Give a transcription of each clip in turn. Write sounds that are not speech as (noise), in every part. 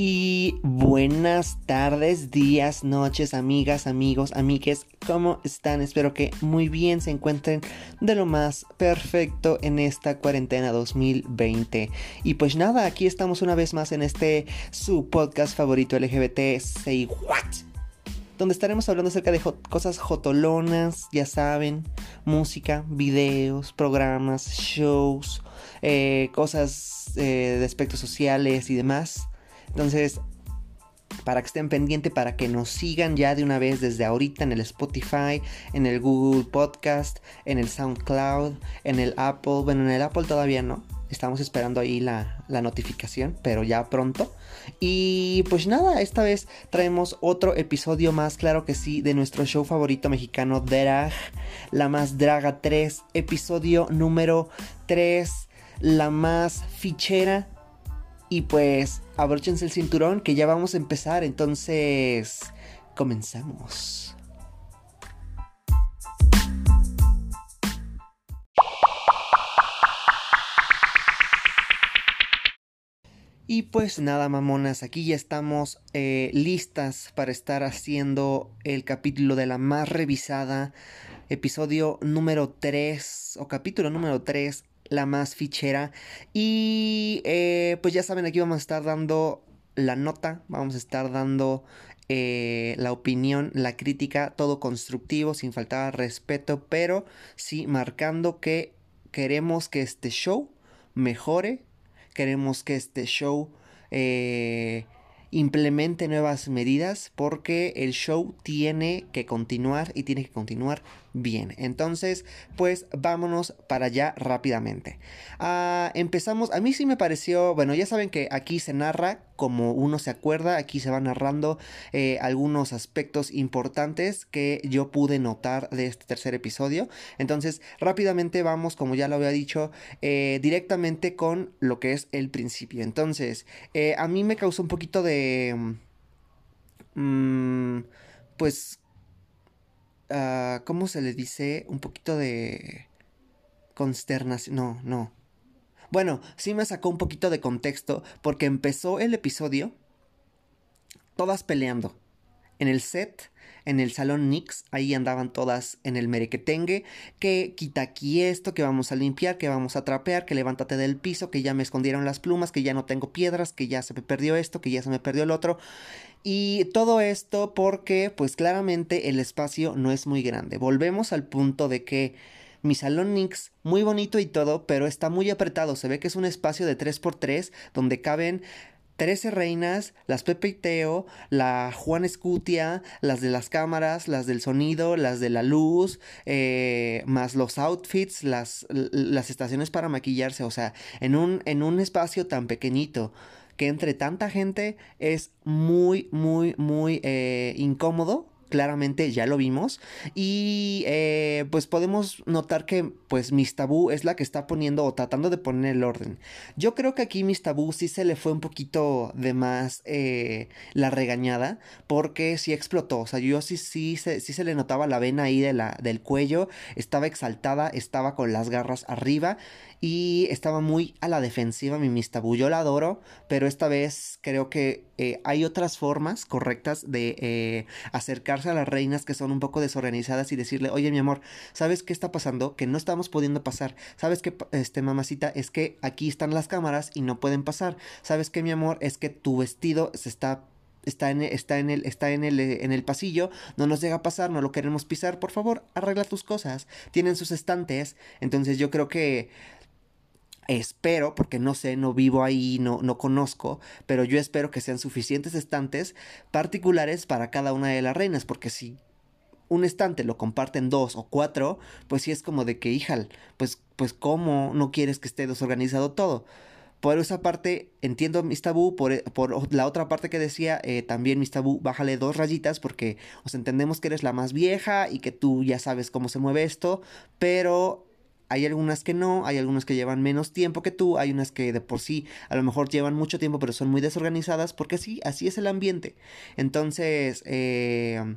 Y buenas tardes, días, noches, amigas, amigos, amigues, ¿cómo están? Espero que muy bien se encuentren de lo más perfecto en esta cuarentena 2020. Y pues nada, aquí estamos una vez más en este su podcast favorito LGBT, Say What donde estaremos hablando acerca de cosas jotolonas, ya saben, música, videos, programas, shows, eh, cosas eh, de aspectos sociales y demás. Entonces, para que estén pendientes, para que nos sigan ya de una vez desde ahorita en el Spotify, en el Google Podcast, en el SoundCloud, en el Apple. Bueno, en el Apple todavía no. Estamos esperando ahí la, notificación, pero ya pronto. Y pues nada, esta vez traemos otro episodio más, claro que sí, de nuestro show favorito mexicano, Drag, La Más Draga 3, episodio número 3, la más fichera y pues abróchense el cinturón que ya vamos a empezar, entonces comenzamos. Y pues nada, mamonas, aquí ya estamos eh, listas para estar haciendo el capítulo de la más revisada, episodio número 3 o capítulo número 3 la más fichera. Y eh, pues ya saben, aquí vamos a estar dando la nota, vamos a estar dando eh, la opinión, la crítica, todo constructivo, sin faltar respeto, pero sí marcando que queremos que este show mejore, queremos que este show eh, implemente nuevas medidas porque el show tiene que continuar y tiene que continuar bien. Entonces, pues vámonos para allá rápidamente. Ah, empezamos, a mí sí me pareció, bueno, ya saben que aquí se narra como uno se acuerda, aquí se va narrando eh, algunos aspectos importantes que yo pude notar de este tercer episodio. Entonces, rápidamente vamos, como ya lo había dicho, eh, directamente con lo que es el principio. Entonces, eh, a mí me causó un poquito de... Mm, pues Ah, ¿cómo se le dice? Un poquito de consternación. No, no. Bueno, sí me sacó un poquito de contexto porque empezó el episodio todas peleando. En el set, en el salón Nix, ahí andaban todas en el merequetengue, que quita aquí esto, que vamos a limpiar, que vamos a trapear, que levántate del piso, que ya me escondieron las plumas, que ya no tengo piedras, que ya se me perdió esto, que ya se me perdió el otro. Y todo esto porque pues claramente el espacio no es muy grande. Volvemos al punto de que mi salón Nix, muy bonito y todo, pero está muy apretado. Se ve que es un espacio de 3x3 donde caben 13 reinas, las Pepe y Teo, la Juan Escutia, las de las cámaras, las del sonido, las de la luz, eh, más los outfits, las, las estaciones para maquillarse. O sea, en un, en un espacio tan pequeñito que entre tanta gente es muy, muy, muy eh, incómodo claramente ya lo vimos. Y eh, pues podemos notar que pues Miss es la que está poniendo o tratando de poner el orden. Yo creo que aquí Miss sí se le fue un poquito de más eh, la regañada porque sí explotó. O sea yo sí sí, sí, sí se le notaba la vena ahí de la, del cuello. Estaba exaltada estaba con las garras arriba y estaba muy a la defensiva mi Miss yo la adoro pero esta vez creo que eh, hay otras formas correctas de a las reinas que son un poco desorganizadas y decirle, oye mi amor, ¿sabes qué está pasando? Que no estamos pudiendo pasar. ¿Sabes qué, este, mamacita? Es que aquí están las cámaras y no pueden pasar. ¿Sabes qué, mi amor? Es que tu vestido está está en, está en el está en el en el pasillo, no nos llega a pasar, no lo queremos pisar, por favor, arregla tus cosas. Tienen sus estantes, entonces yo creo que espero, porque no sé, no vivo ahí, no, no conozco, pero yo espero que sean suficientes estantes particulares para cada una de las reinas, porque si un estante lo comparten dos o cuatro, pues sí es como de que, hijal, pues, pues cómo no quieres que esté desorganizado todo. Por esa parte entiendo mis tabú, por, por la otra parte que decía eh, también mis tabú, bájale dos rayitas porque os entendemos que eres la más vieja y que tú ya sabes cómo se mueve esto, pero hay algunas que no, hay algunas que llevan menos tiempo que tú, hay unas que de por sí a lo mejor llevan mucho tiempo pero son muy desorganizadas porque sí, así es el ambiente. Entonces, eh,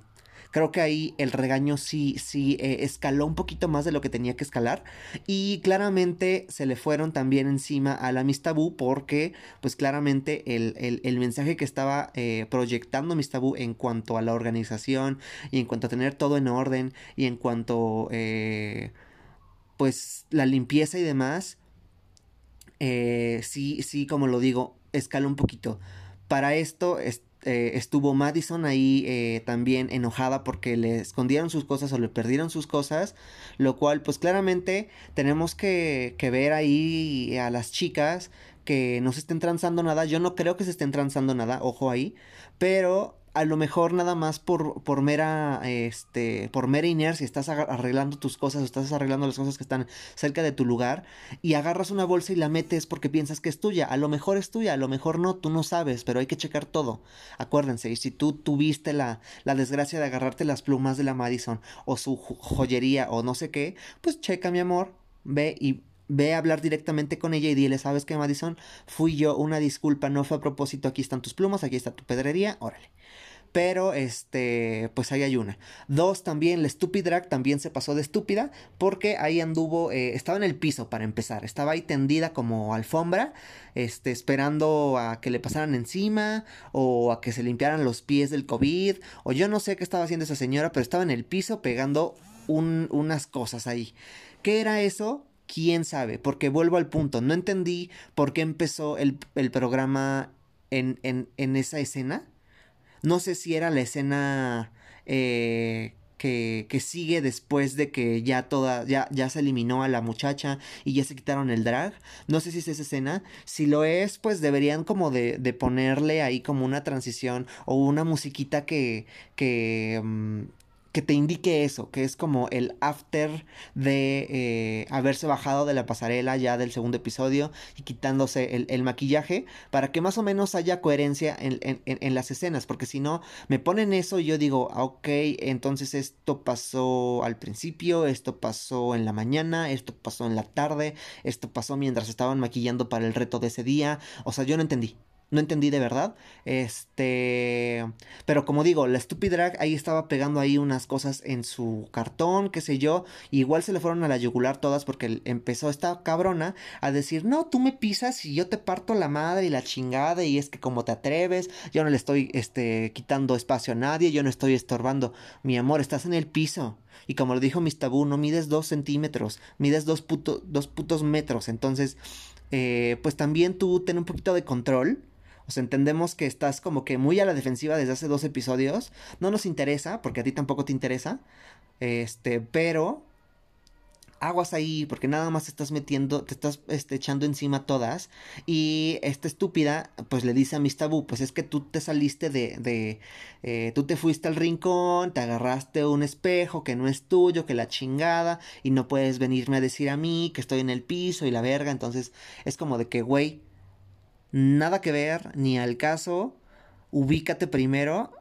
Creo que ahí el regaño sí, sí eh, escaló un poquito más de lo que tenía que escalar. Y claramente se le fueron también encima a la Miss Tabú porque pues claramente el, mensaje que estaba eh, proyectando Miss Tabú en cuanto a la organización y en cuanto a tener todo en orden y en cuanto eh, pues la limpieza y demás, sí, sí, como lo digo, escaló un poquito. Para esto... Eh, estuvo Madison ahí eh, también enojada porque le escondieron sus cosas o le perdieron sus cosas, lo cual pues claramente tenemos que, que ver ahí a las chicas que no se estén transando nada, yo no creo que se estén transando nada, ojo ahí, pero a lo mejor nada más por, por mera este por mera inercia estás arreglando tus cosas estás arreglando las cosas que están cerca de tu lugar y agarras una bolsa y la metes porque piensas que es tuya. A lo mejor es tuya a lo mejor no tú no sabes pero hay que checar todo. Acuérdense y si tú tuviste la, la desgracia de agarrarte las plumas de la Madison o su joyería o no sé qué pues checa mi amor ve y ve a hablar directamente con ella y dile, ¿sabes qué, Madison? Fui yo, una disculpa, no fue a propósito, aquí están tus plumas, aquí está tu pedrería, órale. Pero, este, pues ahí hay una. Dos, también la Stupid Drag también se pasó de estúpida porque ahí anduvo, eh, estaba en el piso para empezar. Estaba ahí tendida como alfombra, este, esperando a que le pasaran encima o a que se limpiaran los pies del COVID. O yo no sé qué estaba haciendo esa señora, pero estaba en el piso pegando unas cosas ahí. ¿Qué era eso? Quién sabe, porque vuelvo al punto, no entendí por qué empezó el, programa en, en, en, esa escena. No sé si era la escena eh, que, que, sigue después de que ya toda, ya, ya se eliminó a la muchacha y ya se quitaron el drag. No sé si es esa escena. Si lo es, pues deberían como de, de ponerle ahí como una transición o una musiquita que, que, mm, que te indique eso, que es como el after de eh, haberse bajado de la pasarela ya del segundo episodio y quitándose el, maquillaje, para que más o menos haya coherencia en, las escenas, porque si no, me ponen eso y yo digo, ah, ok, entonces esto pasó al principio, esto pasó en la mañana, esto pasó en la tarde, esto pasó mientras estaban maquillando para el reto de ese día, o sea, yo no entendí. No entendí de verdad. Este. Pero como digo, la Stupid Drag ahí estaba pegando ahí unas cosas en su cartón, qué sé yo. igual se le fueron a la yugular todas porque empezó esta cabrona a decir: No, tú me pisas y yo te parto la madre y la chingada. Y es que como te atreves, yo no le estoy este, quitando espacio a nadie, yo no estoy estorbando. Mi amor, estás en el piso. Y como lo dijo Mis Tabú, no mides dos centímetros, mides dos, dos putos metros. Entonces, eh, pues también tú ten un poquito de control entendemos que estás como que muy a la defensiva desde hace dos episodios. No nos interesa, porque a ti tampoco te interesa. Este, pero aguas ahí, porque nada más estás metiendo, te estás este, echando encima todas. Y esta estúpida, pues le dice a Miss Tabú, pues es que tú te saliste de, de eh, tú te fuiste al rincón, te agarraste un espejo que no es tuyo, que la chingada, y no puedes venirme a decir a mí que estoy en el piso y la verga. Entonces es como de que, güey, nada que ver, ni al caso, ubícate primero.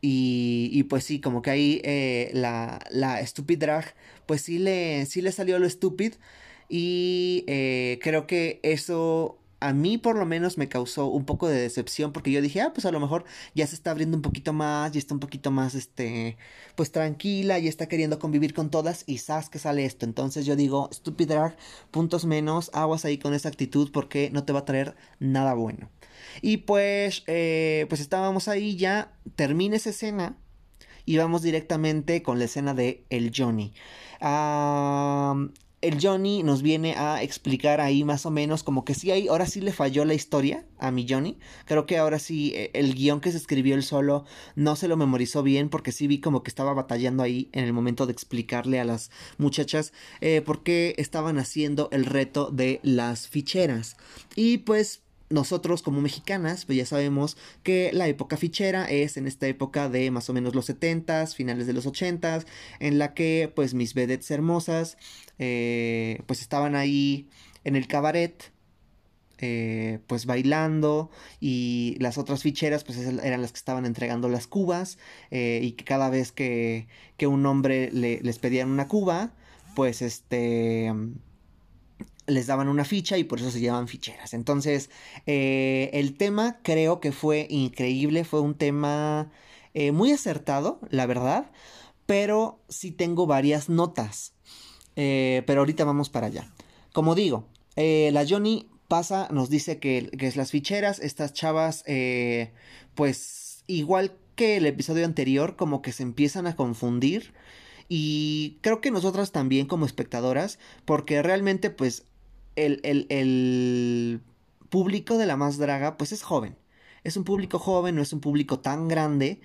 Y, y pues sí, como que ahí eh, la, la Stupid Drag, pues sí le, sí le salió lo stupid. Y eh, creo que eso a mí por lo menos me causó un poco de decepción porque yo dije, ah, pues a lo mejor ya se está abriendo un poquito más y está un poquito más, este, pues tranquila y está queriendo convivir con todas y sabes que sale esto. Entonces yo digo, stupid drag, puntos menos, aguas ahí con esa actitud porque no te va a traer nada bueno. Y pues, eh, pues estábamos ahí ya, termina esa escena y vamos directamente con la escena de el Johnny. Ah el Johnny nos viene a explicar ahí más o menos como que sí hay, ahora sí le falló la historia a mi Johnny. Creo que ahora sí eh, el guion que se escribió él solo no se lo memorizó bien porque sí vi como que estaba batallando ahí en el momento de explicarle a las muchachas eh, por qué estaban haciendo el reto de las ficheras. Y pues nosotros como mexicanas, pues ya sabemos que la época fichera es en esta época de más o menos los 70s, finales de los 80s, en la que pues mis vedettes hermosas eh, pues estaban ahí en el cabaret. Eh, pues bailando y las otras ficheras pues eran las que estaban entregando las cubas eh, y que cada vez que, que un hombre le, les pedían una cuba pues este les daban una ficha y por eso se llaman ficheras. Entonces, eh, el tema creo que fue increíble, fue un tema Eh, muy acertado, la verdad, pero sí tengo varias notas. Eh, pero ahorita vamos para allá. Como digo, eh, la Johnny pasa, nos dice que, que es las ficheras, estas chavas, pues igual que el episodio anterior, como que se empiezan a confundir. Y creo que nosotras también como espectadoras, porque realmente pues el, el, el público de la más draga pues es joven. Es un público joven, no es un público tan grande.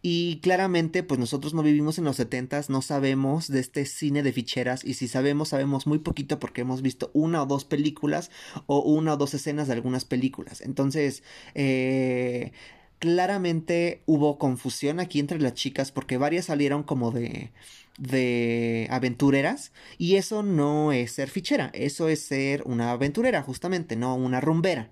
Y claramente, pues nosotros no vivimos en los 70 no sabemos de este cine de ficheras y si sabemos, sabemos muy poquito porque hemos visto una o dos películas o una o dos escenas de algunas películas. Entonces, eh, claramente hubo confusión aquí entre las chicas porque varias salieron como de de aventureras y eso no es ser fichera, eso es ser una aventurera justamente, no una rumbera.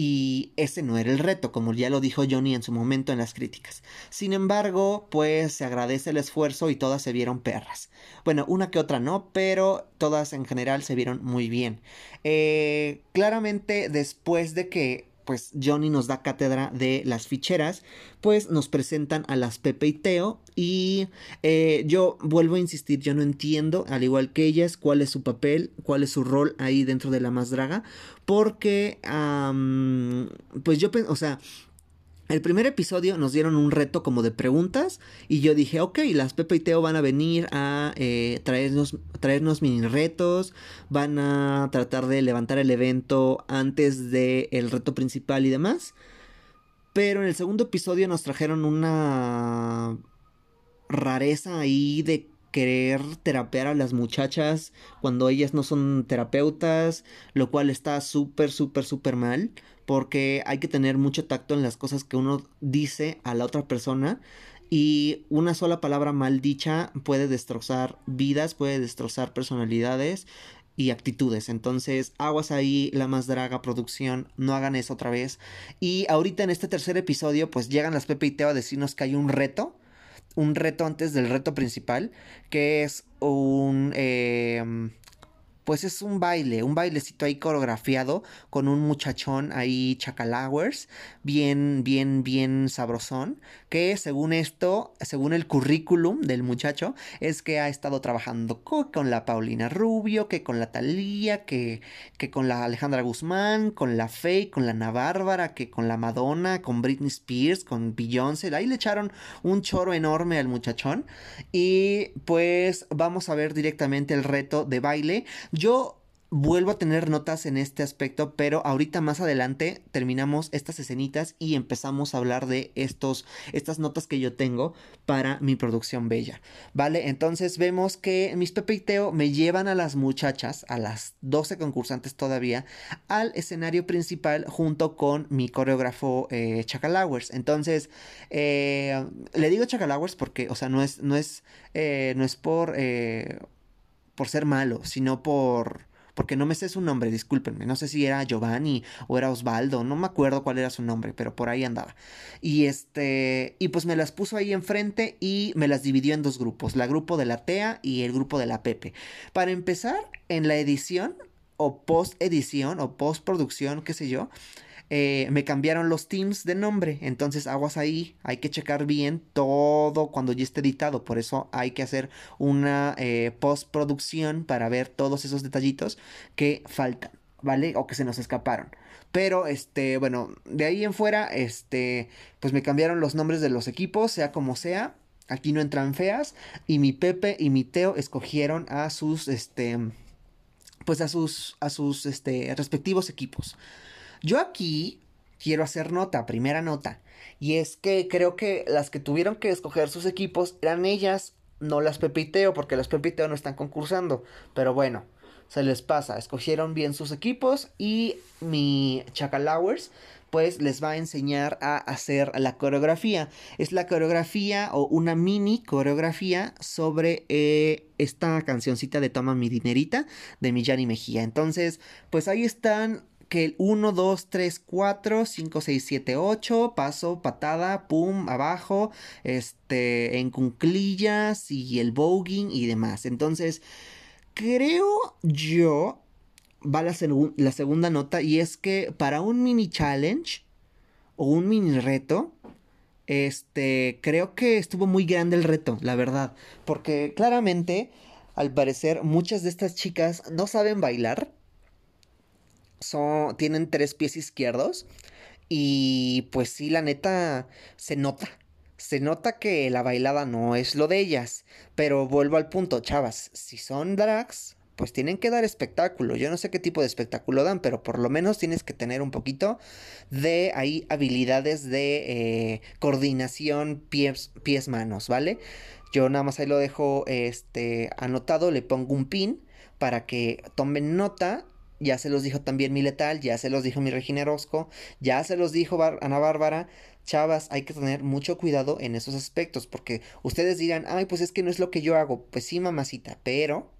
Y ese no era el reto, como ya lo dijo Johnny en su momento en las críticas. Sin embargo, pues se agradece el esfuerzo y todas se vieron perras. Bueno, una que otra no, pero todas en general se vieron muy bien. Eh, claramente, después de que pues Johnny nos da cátedra de las ficheras, pues nos presentan a las Pepe y Teo y eh, yo vuelvo a insistir, yo no entiendo, al igual que ellas, cuál es su papel, cuál es su rol ahí dentro de la más draga, porque, pues yo, o sea, el primer episodio nos dieron un reto como de preguntas y yo dije, ok, las Pepe y Teo van a venir a eh, traernos, traernos mini retos, van a tratar de levantar el evento antes del reto principal y demás. Pero en el segundo episodio nos trajeron una rareza ahí de querer terapear a las muchachas cuando ellas no son terapeutas, lo cual está súper, súper, súper mal porque hay que tener mucho tacto en las cosas que uno dice a la otra persona y una sola palabra mal dicha puede destrozar vidas, puede destrozar personalidades y actitudes. Entonces, aguas ahí, la más draga producción, no hagan eso otra vez. Y ahorita en este tercer episodio, pues llegan las Pepe y Teo a decirnos que hay un reto, un reto antes del reto principal, que es un... Eh, pues es un baile, un bailecito ahí coreografiado con un muchachón ahí chacalowers, bien, bien, bien sabrosón, que según esto, según el currículum del muchacho, es que ha estado trabajando con la Paulina Rubio, que con la Talía, que, que con la Alejandra Guzmán, con la Faye, con la Ana Bárbara, que con la Madonna, con Britney Spears, con Beyoncé, ahí le echaron un choro enorme al muchachón y pues vamos a ver directamente el reto de baile. Yo vuelvo a tener notas en este aspecto, pero ahorita más adelante terminamos estas escenitas y empezamos a hablar de estos, estas notas que yo tengo para mi producción bella. ¿Vale? Entonces vemos que mis Pepe y Teo me llevan a las muchachas, a las 12 concursantes todavía, al escenario principal junto con mi coreógrafo eh, Chacalowers. Entonces, eh, le digo Chacalowers porque, o sea, no es, no es, eh, no es por, eh, por ser malo, sino por porque no me sé su nombre, discúlpenme, no sé si era Giovanni o era Osvaldo, no me acuerdo cuál era su nombre, pero por ahí andaba. Y este, y pues me las puso ahí enfrente y me las dividió en dos grupos, la grupo de la TEA y el grupo de la Pepe. Para empezar, en la edición o post edición o post producción, qué sé yo, eh, me cambiaron los teams de nombre. Entonces, aguas ahí, hay que checar bien todo cuando ya esté editado. Por eso hay que hacer una eh, postproducción para ver todos esos detallitos que faltan, ¿vale? O que se nos escaparon. Pero, este, bueno, de ahí en fuera, este, pues me cambiaron los nombres de los equipos, sea como sea. Aquí no entran feas. Y mi Pepe y mi Teo escogieron a sus, este, pues a sus, a sus, este, respectivos equipos. Yo aquí quiero hacer nota, primera nota, y es que creo que las que tuvieron que escoger sus equipos eran ellas, no las Pepiteo, porque las Pepiteo no están concursando, pero bueno, se les pasa, escogieron bien sus equipos y mi Chacalowers pues les va a enseñar a hacer la coreografía. Es la coreografía o una mini coreografía sobre eh, esta cancioncita de Toma mi dinerita de Millán y Mejía. Entonces, pues ahí están que el 1, 2, 3, 4, 5, 6, 7, 8, paso, patada, pum, abajo, este, en cunclillas y el voguing y demás. Entonces, creo yo, va la, la segunda nota y es que para un mini challenge o un mini reto, Este, creo que estuvo muy grande el reto, la verdad. Porque claramente, al parecer, muchas de estas chicas no saben bailar. Son, tienen tres pies izquierdos. Y pues sí, la neta, se nota. Se nota que la bailada no es lo de ellas. Pero vuelvo al punto, chavas. Si son drags, pues tienen que dar espectáculo. Yo no sé qué tipo de espectáculo dan, pero por lo menos tienes que tener un poquito de ahí habilidades de eh, coordinación pies, pies, manos, ¿vale? Yo nada más ahí lo dejo este, anotado, le pongo un pin para que tomen nota. Ya se los dijo también mi letal, ya se los dijo mi Regina Orozco, ya se los dijo Ana Bárbara. Chavas, hay que tener mucho cuidado en esos aspectos, porque ustedes dirán, ay, pues es que no es lo que yo hago. Pues sí, mamacita, pero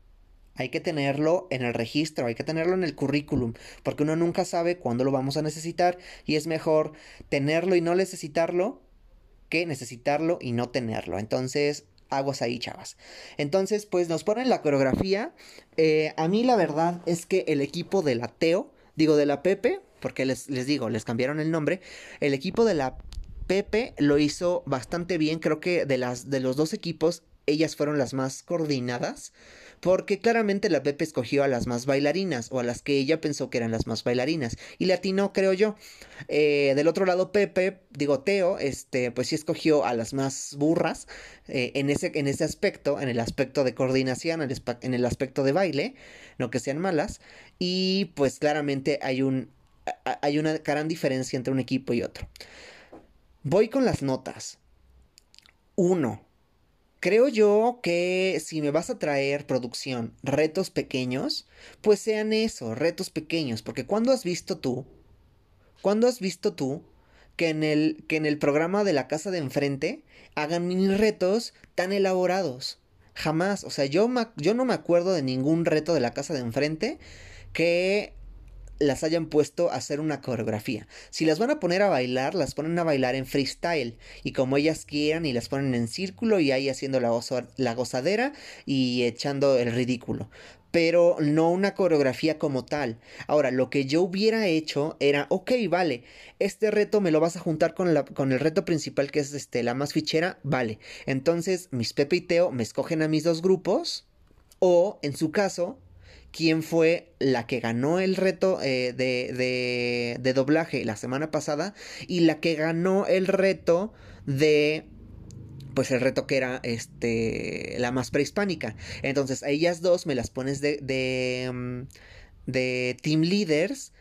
hay que tenerlo en el registro, hay que tenerlo en el currículum, porque uno nunca sabe cuándo lo vamos a necesitar y es mejor tenerlo y no necesitarlo que necesitarlo y no tenerlo. Entonces, aguas ahí, chavas. Entonces, pues nos ponen la coreografía. Eh, a mí la verdad es que el equipo de la Teo, digo de la Pepe, porque les, les digo, les cambiaron el nombre, el equipo de la Pepe lo hizo bastante bien. Creo que de, las, de los dos equipos, ellas fueron las más coordinadas porque claramente la Pepe escogió a las más bailarinas o a las que ella pensó que eran las más bailarinas y latino creo yo. Eh, del otro lado Pepe, digo Teo, este, pues sí escogió a las más burras eh, en, ese, en ese aspecto, en el aspecto de coordinación, en el aspecto de baile, no que sean malas y pues claramente hay un hay una gran diferencia entre un equipo y otro. Voy con las notas. Uno, Creo yo que si me vas a traer producción, retos pequeños, pues sean eso, retos pequeños, porque cuando has visto tú, cuando has visto tú que en el que en el programa de la casa de enfrente hagan mini retos tan elaborados? Jamás, o sea, yo, yo no me acuerdo de ningún reto de la casa de enfrente que las hayan puesto a hacer una coreografía. Si las van a poner a bailar, las ponen a bailar en freestyle y como ellas quieran y las ponen en círculo y ahí haciendo la, la gozadera y echando el ridículo pero no una coreografía como tal. Ahora, lo que yo hubiera hecho era, ok, vale, este reto me lo vas a juntar con, con el reto principal que es este, la más fichera, vale. Entonces, mis Pepe y Teo me escogen a mis dos grupos, o en su caso, quién fue la que ganó el reto eh, de, de, doblaje la semana pasada y la que ganó el reto de pues el reto que era este la más prehispánica. Entonces, a ellas dos me las pones de de, mm, de team leaders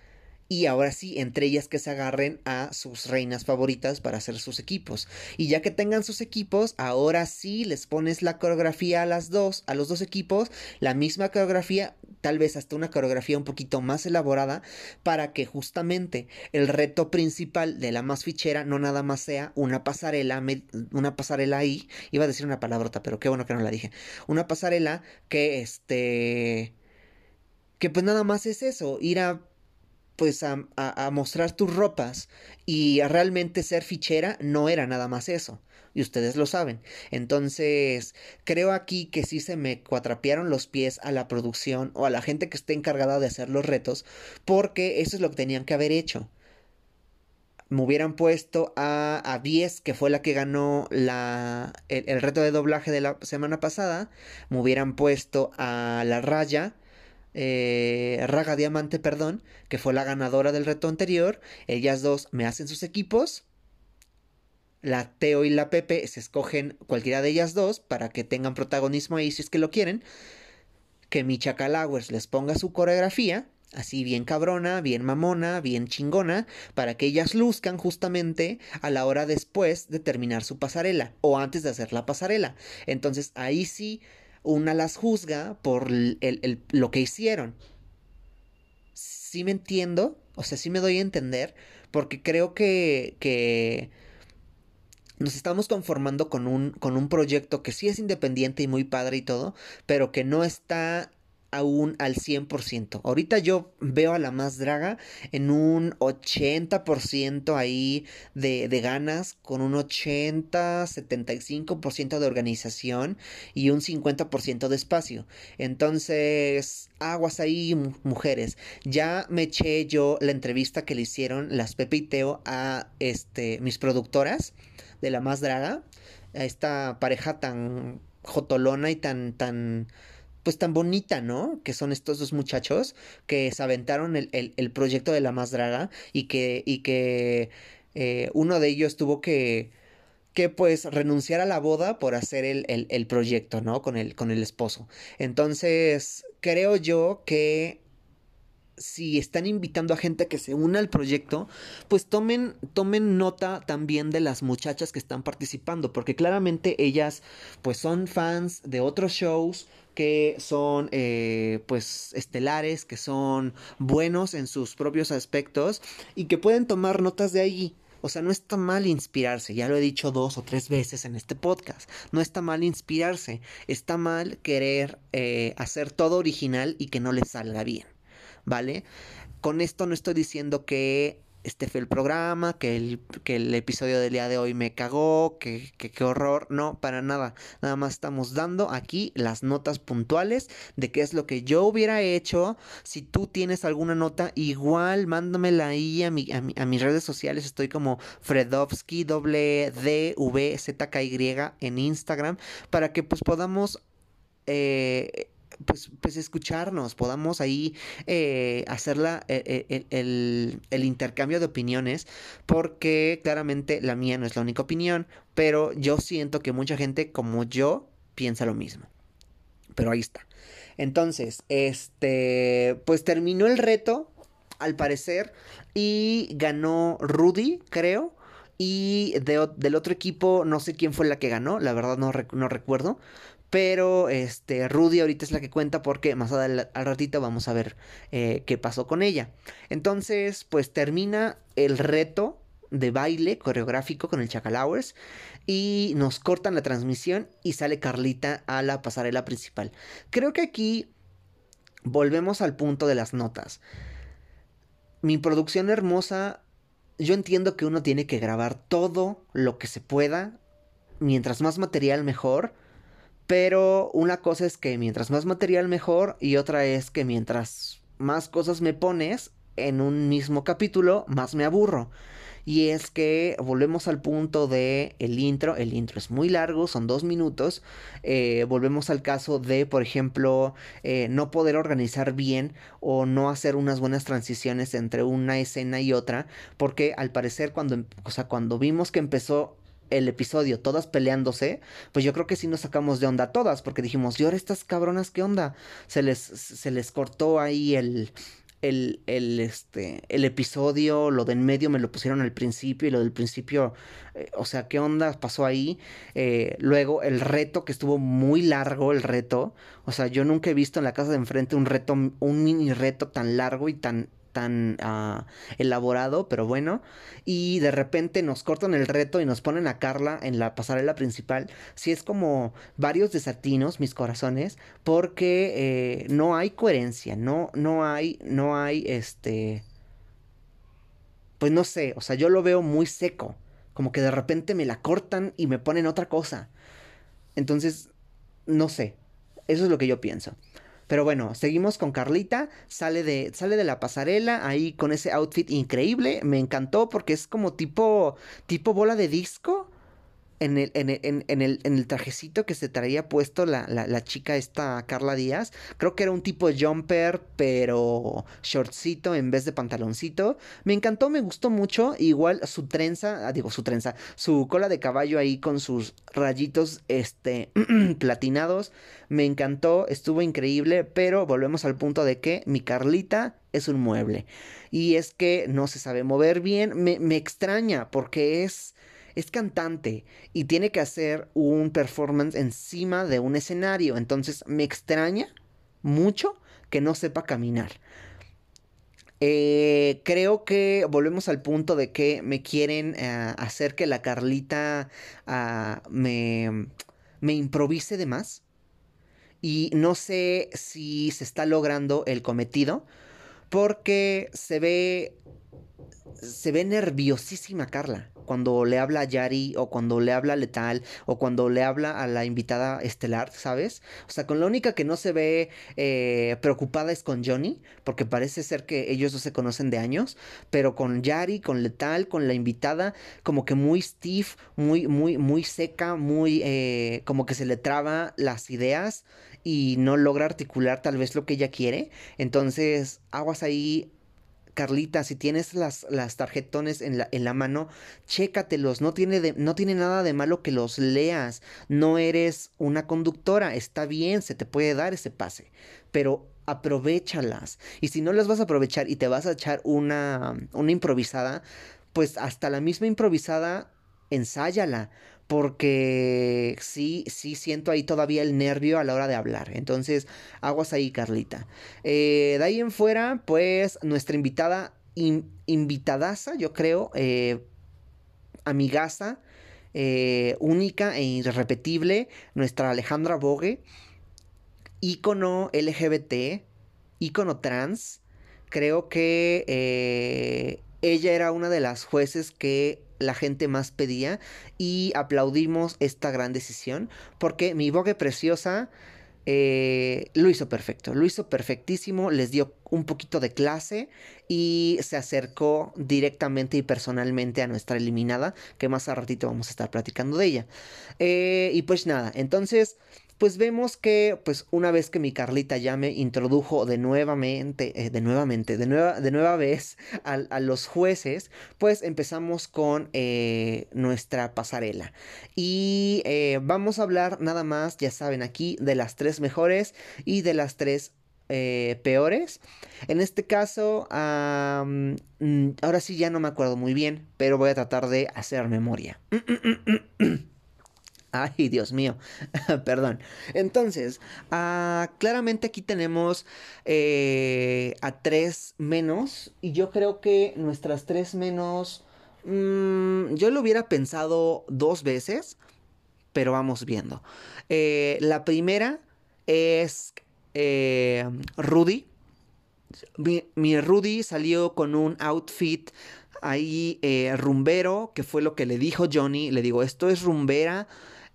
y ahora sí, entre ellas que se agarren a sus reinas favoritas para hacer sus equipos. Y ya que tengan sus equipos, ahora sí les pones la coreografía a las dos, a los dos equipos, la misma coreografía, tal vez hasta una coreografía un poquito más elaborada, para que justamente el reto principal de la más fichera no nada más sea una pasarela, una pasarela ahí, iba a decir una palabrota, pero qué bueno que no la dije, una pasarela que este que pues nada más es eso, ir a pues a, mostrar tus ropas y a realmente ser fichera no era nada más eso. Y ustedes lo saben. Entonces, creo aquí que sí se me cuatrapearon los pies a la producción o a la gente que esté encargada de hacer los retos, porque eso es lo que tenían que haber hecho. Me hubieran puesto a, a que fue la que ganó la, el reto de doblaje de la semana pasada. Me hubieran puesto a la raya eh, Raga Diamante, perdón, que fue la ganadora del reto anterior. Ellas dos me hacen sus equipos. La Teo y la Pepe se escogen cualquiera de ellas dos para que tengan protagonismo ahí si es que lo quieren. Que Micha Calawers les ponga su coreografía, así bien cabrona, bien mamona, bien chingona, para que ellas luzcan justamente a la hora después de terminar su pasarela o antes de hacer la pasarela. Entonces ahí sí una las juzga por el, lo que hicieron. Sí me entiendo, o sea, sí me doy a entender, porque creo que, que nos estamos conformando con un, con un proyecto que sí es independiente y muy padre y todo, pero que no está aún al 100%. Ahorita yo veo a la más draga en un 80% ahí de, de, ganas, con un 80, 75% de organización y un 50% de espacio. Entonces, aguas ahí, mujeres. Ya me eché yo la entrevista que le hicieron las Pepe y Teo a este, mis productoras de la más draga, a esta pareja tan jotolona y tan, tan, pues tan bonita, ¿no? Que son estos dos muchachos que se aventaron el, proyecto de la más draga y que, y que eh, uno de ellos tuvo que, que pues renunciar a la boda por hacer el, el, proyecto, ¿no? Con el, con el esposo. Entonces, creo yo que si están invitando a gente que se una al proyecto, pues tomen, tomen nota también de las muchachas que están participando, porque claramente ellas pues son fans de otros shows que son eh, pues estelares, que son buenos en sus propios aspectos y que pueden tomar notas de ahí. O sea, no está mal inspirarse, ya lo he dicho dos o tres veces en este podcast, no está mal inspirarse, está mal querer eh, hacer todo original y que no le salga bien. ¿Vale? Con esto no estoy diciendo que este fue el programa, que el, que el episodio del día de hoy me cagó, que qué horror, no, para nada. Nada más estamos dando aquí las notas puntuales de qué es lo que yo hubiera hecho. Si tú tienes alguna nota, igual mándamela ahí a, mi, a, mis redes sociales. Estoy como Fredovsky, doble D, V, Z, K, en Instagram, para que pues podamos... Eh, pues, pues escucharnos, podamos ahí eh, hacer eh, eh, el, el, intercambio de opiniones, porque claramente la mía no es la única opinión, pero yo siento que mucha gente como yo piensa lo mismo. Pero ahí está. Entonces, este, pues terminó el reto, al parecer, y ganó Rudy, creo. Y del otro equipo, no sé quién fue la que ganó, la verdad no, no recuerdo. Pero este, Rudy ahorita es la que cuenta porque más al, ratito vamos a ver eh, qué pasó con ella. Entonces, pues termina el reto de baile coreográfico con el Chacal Hours y nos cortan la transmisión y sale Carlita a la pasarela principal. Creo que aquí volvemos al punto de las notas. Mi producción hermosa, yo entiendo que uno tiene que grabar todo lo que se pueda, mientras más material mejor pero una cosa es que mientras más material mejor y otra es que mientras más cosas me pones en un mismo capítulo, más me aburro. Y es que volvemos al punto de el intro. El intro es muy largo, son dos minutos. Eh, volvemos al caso de, por ejemplo, eh, no poder organizar bien o no hacer unas buenas transiciones entre una escena y otra. Porque al parecer cuando, o sea, cuando vimos que empezó el episodio, todas peleándose, pues yo creo que sí nos sacamos de onda todas, porque dijimos, ¿y ahora estas cabronas qué onda? Se les, se les cortó ahí el, el, el, este, el episodio, lo de en medio me lo pusieron al principio y lo del principio, eh, o sea, ¿qué onda pasó ahí? Eh, luego el reto, que estuvo muy largo el reto, o sea, yo nunca he visto en la casa de enfrente un reto, un mini reto tan largo y tan tan ah, elaborado, pero bueno. Y de repente nos cortan el reto y nos ponen a Carla en la pasarela principal. Si es como varios desatinos, mis corazones, porque eh, no hay coherencia, no, no hay, no hay este. Pues no sé, o sea, yo lo veo muy seco. Como que de repente me la cortan y me ponen otra cosa. Entonces, no sé. Eso es lo que yo pienso. Pero bueno, seguimos con Carlita, sale de, sale de la pasarela ahí con ese outfit increíble, me encantó porque es como tipo, tipo bola de disco en el, en, el, en, el, en el trajecito que se traía puesto la, la, chica esta Carla Díaz. Creo que era un tipo jumper, pero shortcito en vez de pantaloncito. Me encantó, me gustó mucho. Igual su trenza, ah, digo su trenza, su cola de caballo ahí con sus rayitos este, (clears throat) platinados. Me encantó, estuvo increíble, pero volvemos al punto de que mi Carlita es un mueble. Y es que no se sabe mover bien. Me, me extraña porque es es cantante y tiene que hacer un performance encima de un escenario. Entonces me extraña mucho que no sepa caminar. Eh, creo que volvemos al punto de que me quieren eh, hacer que la Carlita ah, me, me improvise de más. Y no sé si se está logrando el cometido. Porque se ve se ve nerviosísima Carla cuando le habla a Yari o cuando le habla a Letal o cuando le habla a la invitada estelar, ¿sabes? O sea, con la única que no se ve eh, preocupada es con Johnny, porque parece ser que ellos no se conocen de años, pero con Yari, con Letal, con la invitada, como que muy stiff, muy, muy, muy seca, muy, eh, como que se le traba las ideas y no logra articular tal vez lo que ella quiere. Entonces, aguas ahí Carlita, si tienes las, las tarjetones en la, en la, mano, chécatelos. No tiene, no tiene nada de malo que los leas. No eres una conductora. Está bien, se te puede dar ese pase. Pero aprovechalas. Y si no las vas a aprovechar y te vas a echar una, una improvisada, pues hasta la misma improvisada, ensáyala porque sí, sí siento ahí todavía el nervio a la hora de hablar. Entonces, aguas ahí, Carlita. Eh, de ahí en fuera, pues nuestra invitada, invitadaza, yo creo, eh, amigaza, eh, única e irrepetible, nuestra Alejandra Bogue, ícono LGBT, ícono trans. Creo que ella era una de las jueces que la gente más pedía y aplaudimos esta gran decisión porque mi bogue preciosa eh, lo hizo perfecto, lo hizo perfectísimo, les dio un poquito de clase y se acercó directamente y personalmente a nuestra eliminada, que más a ratito vamos a estar platicando de ella. Eh, y pues nada, entonces pues vemos que pues una vez que mi Carlita ya me introdujo de nuevamente, eh, de nuevamente, de nueva, de nueva vez a, los jueces, pues empezamos con eh, nuestra pasarela. Y eh, vamos a hablar nada más, ya saben, aquí de las tres mejores y de las tres peores. En este caso, mm, ahora sí ya no me acuerdo muy bien, pero voy a tratar de hacer memoria. (clears throat) Ay, Dios mío, (laughs) perdón. Entonces, ah, claramente aquí tenemos eh, a tres menos y yo creo que nuestras tres menos, mm, yo lo hubiera pensado dos veces, pero vamos viendo. Eh, la primera es eh, Rudy. Mi, mi, Rudy salió con un outfit ahí rumbero, que fue lo que le dijo Johnny. Le digo, esto es rumbera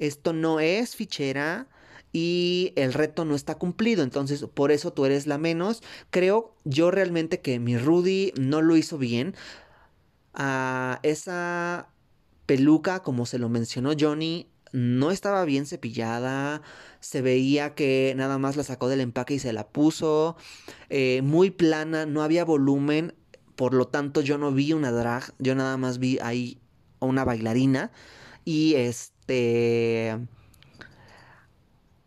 esto no es fichera y el reto no está cumplido, entonces por eso tú eres la menos. Creo yo realmente que mi Rudy no lo hizo bien. a esa peluca, como se lo mencionó Johnny, no estaba bien cepillada, se veía que nada más la sacó del empaque y se la puso, eh, muy plana, no había volumen, por lo tanto yo no vi una drag, yo nada más vi ahí una bailarina y este este,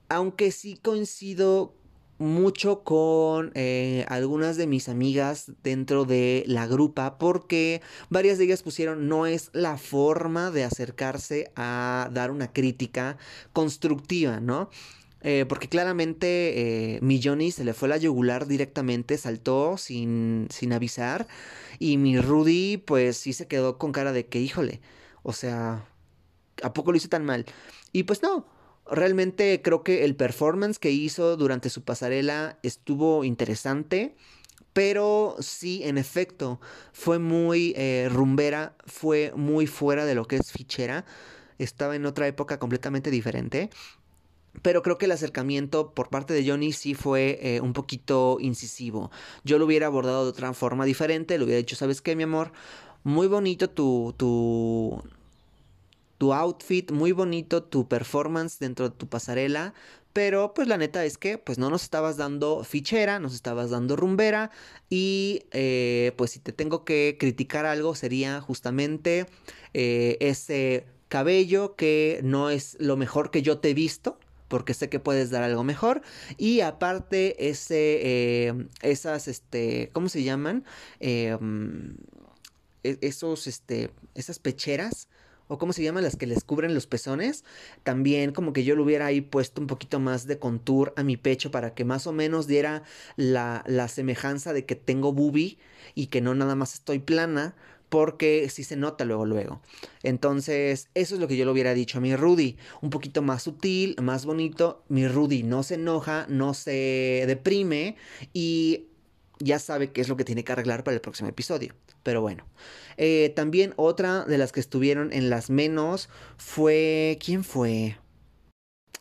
aunque sí coincido mucho con eh, algunas de mis amigas dentro de la grupa porque varias de ellas pusieron no es la forma de acercarse a dar una crítica constructiva, ¿no? Eh, porque claramente eh, mi Johnny se le fue la yugular directamente, saltó sin, sin avisar. Y mi Rudy, pues sí se quedó con cara de que, híjole, o sea, ¿a poco lo hice tan mal? Y pues no, realmente creo que el performance que hizo durante su pasarela estuvo interesante. Pero sí, en efecto, fue muy eh, rumbera, fue muy fuera de lo que es fichera. Estaba en otra época completamente diferente. Pero creo que el acercamiento por parte de Johnny sí fue eh, un poquito incisivo. Yo lo hubiera abordado de otra forma diferente. Le hubiera dicho, ¿sabes qué, mi amor? Muy bonito tu, tu, tu outfit, muy bonito tu performance dentro de tu pasarela, pero pues la neta es que pues no nos estabas dando fichera, nos estabas dando rumbera y eh, pues si te tengo que criticar algo sería justamente eh, ese cabello que no es lo mejor que yo te he visto porque sé que puedes dar algo mejor y aparte ese eh, esas este cómo se llaman em, e-, esos este esas pecheras o cómo se llaman las que les cubren los pezones, también como que yo le hubiera ahí puesto un poquito más de contour a mi pecho para que más o menos diera la, la semejanza de que tengo boobie y que no nada más estoy plana, porque sí se nota luego, luego. Entonces, eso es lo que yo le hubiera dicho a mi Rudy. Un poquito más sutil, más bonito. Mi Rudy no se enoja, no se deprime y ya sabe qué es lo que tiene que arreglar para el próximo episodio. Pero bueno. Eh, también otra de las que estuvieron en las menos fue... ¿Quién fue?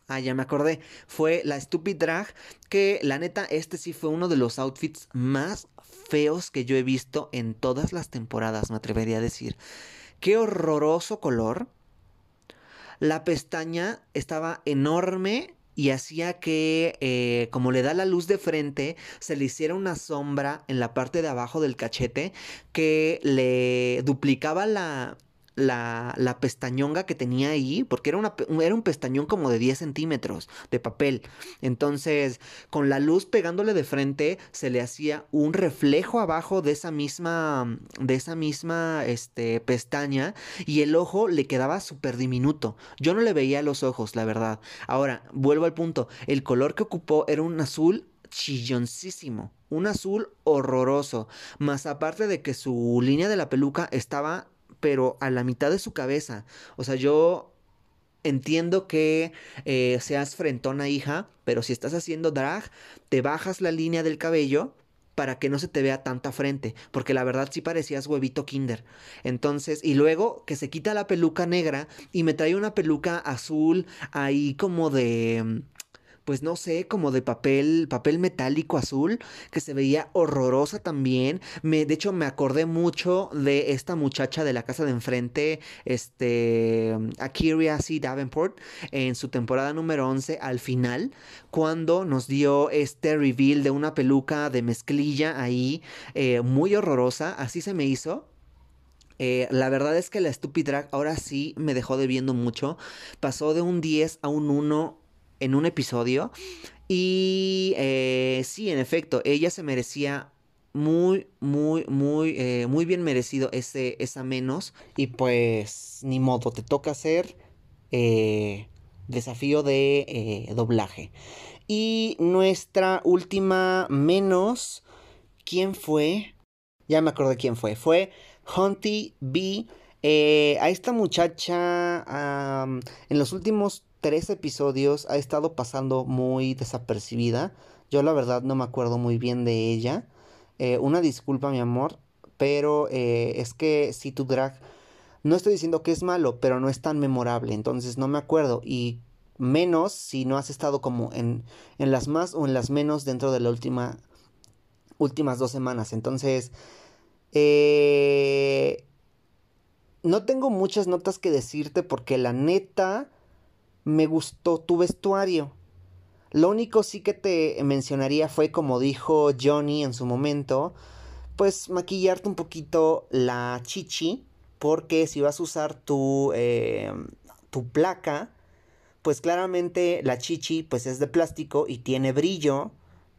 Ah, ya me acordé. Fue la Stupid Drag. Que la neta, este sí fue uno de los outfits más feos que yo he visto en todas las temporadas, me atrevería a decir. Qué horroroso color. La pestaña estaba enorme y hacía que, eh, como le da la luz de frente, se le hiciera una sombra en la parte de abajo del cachete que le duplicaba la, la, la pestañonga que tenía ahí, porque era, una, era un pestañón como de 10 centímetros de papel. Entonces, con la luz pegándole de frente, se le hacía un reflejo abajo de esa misma, de esa misma este, pestaña y el ojo le quedaba súper diminuto. Yo no le veía los ojos, la verdad. Ahora, vuelvo al punto, el color que ocupó era un azul chilloncísimo. Un azul horroroso. Más aparte de que su línea de la peluca estaba pero a la mitad de su cabeza. O sea, yo entiendo que eh, seas frentona hija, pero si estás haciendo drag, te bajas la línea del cabello para que no se te vea tanta frente, porque la verdad sí parecías huevito kinder. Entonces, y luego que se quita la peluca negra y me trae una peluca azul ahí como de pues no sé, como de papel, papel metálico azul, que se veía horrorosa también. Me, de hecho, me acordé mucho de esta muchacha de la casa de enfrente, este, Akiria C. Davenport, en su temporada número 11, al final, cuando nos dio este reveal de una peluca de mezclilla ahí, eh, muy horrorosa, así se me hizo. Eh, la verdad es que la Stupid Drag ahora sí me dejó debiendo mucho. Pasó de un 10 a un 1 en un episodio. Y eh, sí, en efecto, ella se merecía muy, muy, muy, eh, muy bien merecido ese, esa menos. Y pues, ni modo, te toca hacer eh, desafío de doblaje. Y nuestra última menos, ¿quién fue? Ya me acuerdo quién fue. Fue Hunty B. a esta muchacha en los últimos tres episodios ha estado pasando muy desapercibida. Yo la verdad no me acuerdo muy bien de ella. Eh, una disculpa, mi amor, pero eh, es que si tu drag, no estoy diciendo que es malo, pero no es tan memorable, entonces no me acuerdo. Y menos si no has estado como en, en las más o en las menos dentro de la última, últimas dos semanas. Entonces, eh, no tengo muchas notas que decirte porque la neta me gustó tu vestuario. Lo único sí que te mencionaría fue, como dijo Johnny en su momento, pues maquillarte un poquito la chichi, porque si vas a usar tu, eh, tu placa, pues claramente la chichi pues es de plástico y tiene brillo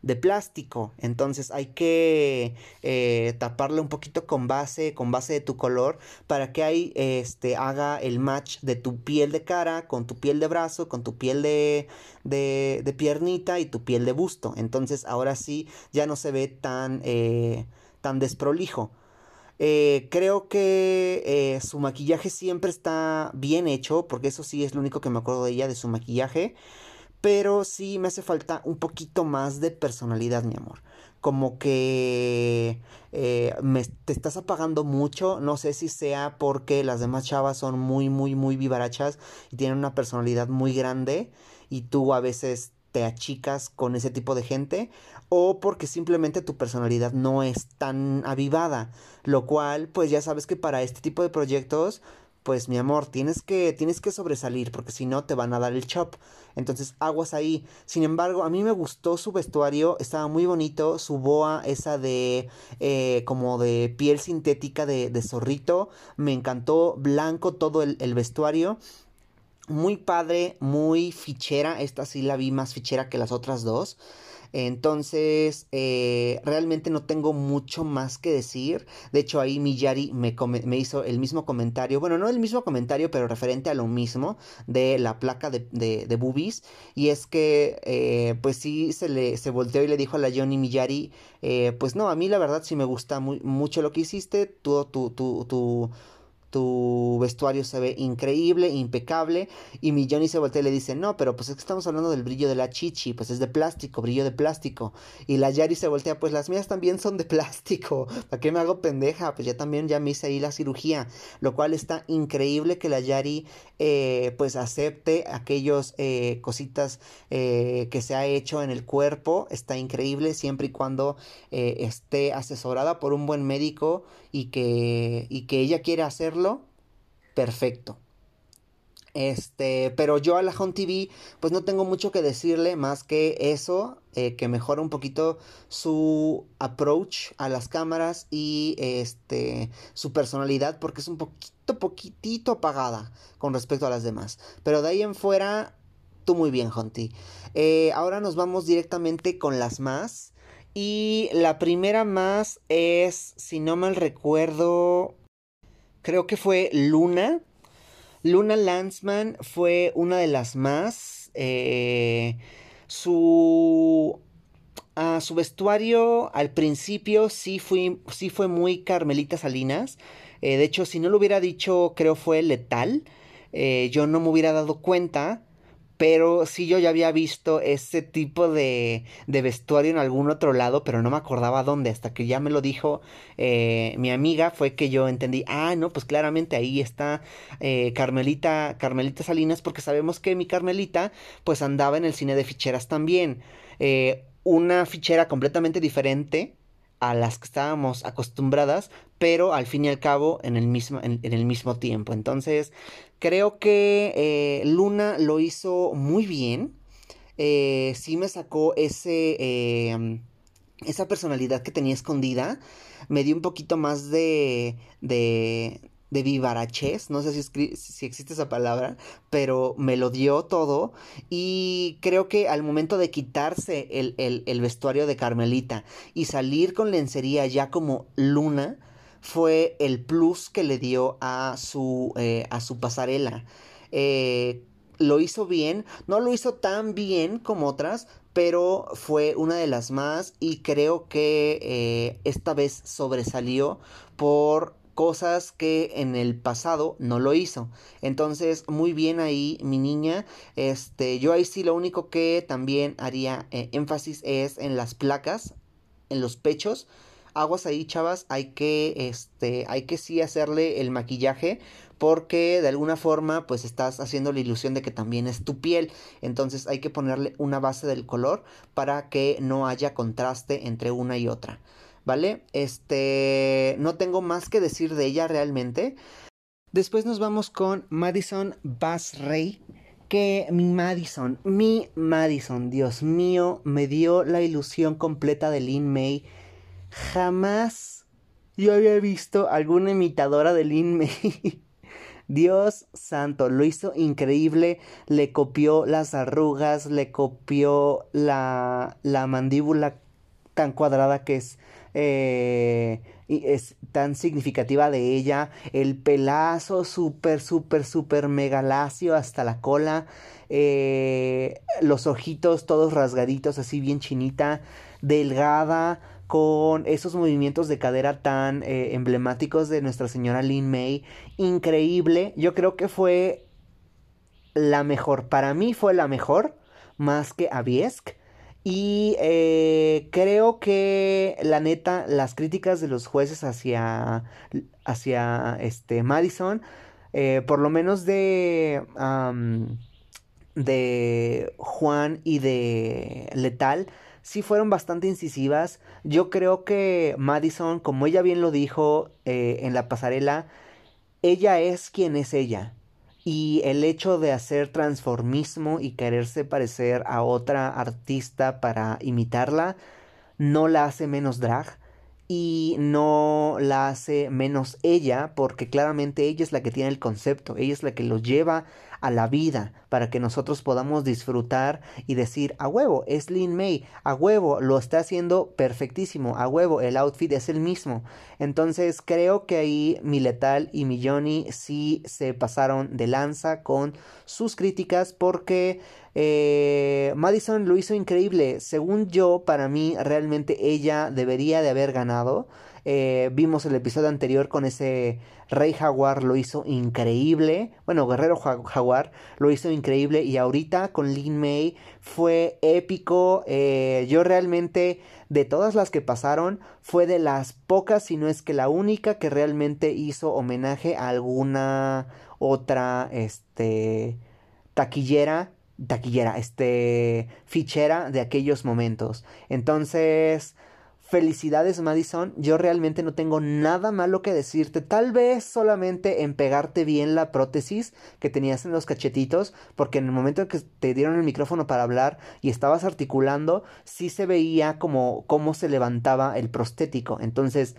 de plástico. Entonces hay que eh, taparle un poquito con base, con base de tu color, para que ahí este, haga el match de tu piel de cara, con tu piel de brazo, con tu piel de, de, piernita y tu piel de busto. Entonces ahora sí ya no se ve tan, eh, tan desprolijo. Eh, creo que su maquillaje siempre está bien hecho, porque eso sí es lo único que me acuerdo de ella, de su maquillaje pero sí me hace falta un poquito más de personalidad, mi amor. Como que eh, me, te estás apagando mucho, no sé si sea porque las demás chavas son muy, muy, muy vivarachas y tienen una personalidad muy grande y tú a veces te achicas con ese tipo de gente o porque simplemente tu personalidad no es tan avivada, lo cual pues ya sabes que para este tipo de proyectos pues mi amor, tienes que, tienes que sobresalir porque si no te van a dar el chop. Entonces aguas ahí. Sin embargo, a mí me gustó su vestuario, estaba muy bonito, su boa esa de eh, como de piel sintética de, zorrito, me encantó, blanco todo el, el vestuario. Muy padre, muy fichera, esta sí la vi más fichera que las otras dos. Entonces, eh, realmente no tengo mucho más que decir. De hecho, ahí Miyari me, hizo el mismo comentario. Bueno, no el mismo comentario, pero referente a lo mismo de la placa de, de, boobies. Y es que, eh, pues sí, se le se volteó y le dijo a la Johnny Miyari, eh, pues no, a mí la verdad sí me gusta mucho lo que hiciste. Tu, tu, tu, tu tu vestuario se ve increíble, impecable. Y mi Johnny se voltea y le dice, no, pero pues es que estamos hablando del brillo de la chichi, pues es de plástico, brillo de plástico. Y la Yari se voltea, pues las mías también son de plástico. (laughs) ¿Para qué me hago pendeja? Pues ya también ya me hice ahí la cirugía. Lo cual está increíble que la Yari eh, pues acepte aquellos eh, cositas eh, que se ha hecho en el cuerpo. Está increíble siempre y cuando esté asesorada por un buen médico y que, y que ella quiera hacerlo, perfecto. Este, pero yo a la Home TV, pues no tengo mucho que decirle más que eso, eh, que mejora un poquito su approach a las cámaras y este, su personalidad, porque es un poquito, poquitito apagada con respecto a las demás. Pero de ahí en fuera, tú muy bien, Hunty. Eh, ahora nos vamos directamente con las más. Y la primera más es, si no mal recuerdo, creo que fue Luna. Luna Landsman fue una de las más. Eh, su, uh, su vestuario al principio sí, sí fue muy Carmelita Salinas. Eh, de hecho, si no lo hubiera dicho, creo fue letal. Eh, yo no me hubiera dado cuenta pero sí yo ya había visto ese tipo de, de, vestuario en algún otro lado, pero no me acordaba dónde, hasta que ya me lo dijo eh, mi amiga, fue que yo entendí, ah, no, pues claramente ahí está eh, Carmelita, Carmelita Salinas, porque sabemos que mi Carmelita, pues andaba en el cine de ficheras también. Eh, una fichera completamente diferente a las que estábamos acostumbradas, pero al fin y al cabo en el mismo, en, el mismo tiempo. Entonces, creo que eh, Luna lo hizo muy bien. Eh, sí me sacó ese, em, esa personalidad que tenía escondida. Me dio un poquito más de, de, de vivarachez, no sé si, si, existe esa palabra, pero me lo dio todo y creo que al momento de quitarse el, el, vestuario de Carmelita y salir con lencería ya como luna, fue el plus que le dio a su, eh, a su pasarela. Eh, lo hizo bien, no lo hizo tan bien como otras, pero fue una de las más y creo que eh, esta vez sobresalió por cosas que en el pasado no lo hizo. Entonces, muy bien ahí, mi niña. Este, yo ahí sí lo único que también haría énfasis es en las placas, en los pechos. Aguas ahí, chavas, hay que, este, hay que sí hacerle el maquillaje porque de alguna forma pues estás haciendo la ilusión de que también es tu piel. Entonces hay que ponerle una base del color para que no haya contraste entre una y otra. ¿vale? Este, no tengo más que decir de ella realmente. Después nos vamos con Madison Bass Ray. Que mi Madison, mi Madison, Dios mío, me dio la ilusión completa de Lin May. Jamás yo había visto alguna imitadora de Lin May. (laughs) Dios santo, lo hizo increíble, le copió las arrugas, le copió la, la mandíbula tan cuadrada que es eh, es tan significativa de ella. El pelazo súper, súper, súper mega lacio hasta la cola. Eh, los ojitos todos rasgaditos, así bien chinita. Delgada, con esos movimientos de cadera tan eh, emblemáticos de Nuestra Señora Lin May. Increíble. Yo creo que fue la mejor. Para mí fue la mejor. Más que Aviesk. Y eh, creo que la neta, las críticas de los jueces hacia, hacia este Madison, eh, por lo menos de, de Juan y de Letal, sí fueron bastante incisivas. Yo creo que Madison, como ella bien lo dijo eh, en la pasarela, ella es quien es ella. Y el hecho de hacer transformismo y quererse parecer a otra artista para imitarla no la hace menos drag y no la hace menos ella porque claramente ella es la que tiene el concepto, ella es la que lo lleva a la vida para que nosotros podamos disfrutar y decir a huevo, es Lin May, a huevo, lo está haciendo perfectísimo, a huevo, el outfit es el mismo. Entonces creo que ahí mi Letal y mi Johnny sí se pasaron de lanza con sus críticas porque eh, Madison lo hizo increíble. Según yo, para mí, realmente ella debería de haber ganado. Eh, vimos el episodio anterior con ese Rey Jaguar, lo hizo increíble. Bueno, Guerrero Jaguar lo hizo increíble. Y ahorita con Lin May fue épico. Eh, yo realmente, de todas las que pasaron, fue de las pocas, si no es que la única que realmente hizo homenaje a alguna otra, este, taquillera taquillera, este, fichera de aquellos momentos. Entonces, felicidades Madison, yo realmente no tengo nada malo que decirte, tal vez solamente en pegarte bien la prótesis que tenías en los cachetitos, porque en el momento en que te dieron el micrófono para hablar y estabas articulando, sí se veía como cómo se levantaba el prostético. Entonces,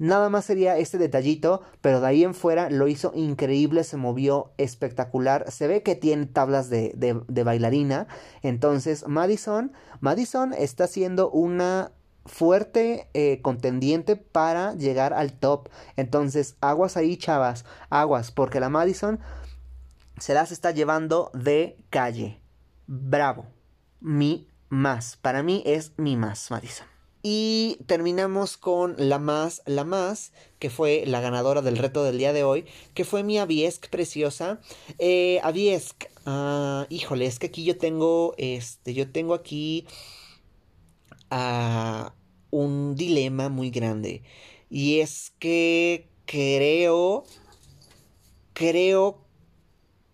Nada más sería este detallito, pero de ahí en fuera lo hizo increíble, se movió espectacular. Se ve que tiene tablas de, de, bailarina. Entonces, Madison, Madison está siendo una fuerte eh, contendiente para llegar al top. Entonces, aguas ahí, chavas, aguas, porque la Madison se las está llevando de calle. Bravo. Mi más. Para mí es mi más, Madison. Y terminamos con la más, la más, que fue la ganadora del reto del día de hoy, que fue mi Aviesk preciosa. Eh, Aviesk, ah, híjole, es que aquí yo tengo, este, yo tengo aquí ah, un dilema muy grande. Y es que creo, creo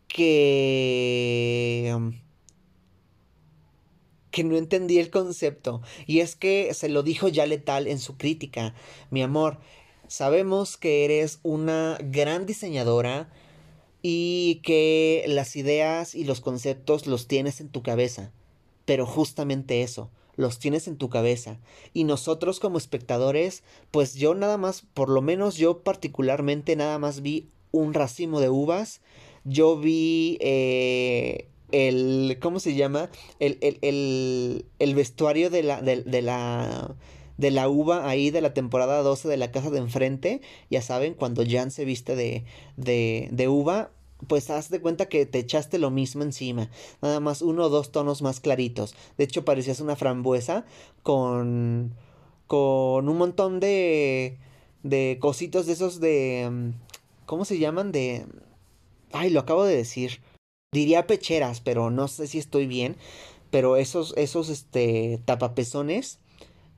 que que no entendí el concepto. Y es que se lo dijo ya letal en su crítica. Mi amor, sabemos que eres una gran diseñadora y que las ideas y los conceptos los tienes en tu cabeza. Pero justamente eso, los tienes en tu cabeza. Y nosotros como espectadores, pues yo nada más, por lo menos yo particularmente nada más vi un racimo de uvas. Yo vi eh, el ¿cómo se llama? El, el, el, el vestuario de la, de, de, la de la uva ahí de la temporada 12 de la casa de enfrente, ya saben, cuando Jan se viste de, de, de uva, pues haz de cuenta que te echaste lo mismo encima, nada más uno o dos tonos más claritos. De hecho, parecías una frambuesa con con un montón de de cositos de esos de mm, ¿cómo se llaman? de Ay, lo acabo de decir diría pecheras, pero no sé si estoy bien, pero esos, esos, este, tapapezones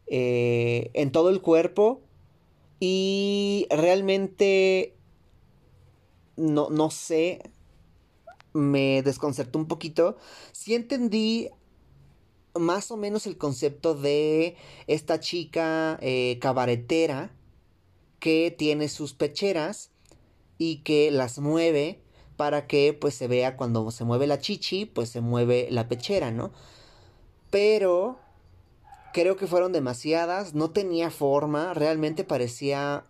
eh, en todo el cuerpo y realmente no, no sé, me desconcertó un poquito. Sí entendí más o menos el concepto de esta chica eh, cabaretera que tiene sus pecheras y que las mueve para que pues se vea cuando se mueve la chichi, pues se mueve la pechera, ¿no? Pero creo que fueron demasiadas, no tenía forma, realmente parecía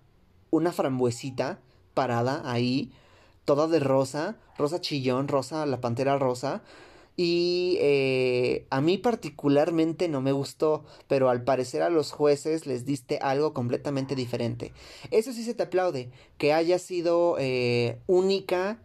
una frambuesita parada ahí, toda de rosa, rosa chillón, rosa, la pantera rosa. Y eh, a mí particularmente no me gustó, pero al parecer a los jueces les diste algo completamente diferente. Eso sí se te aplaude, que haya sido eh, única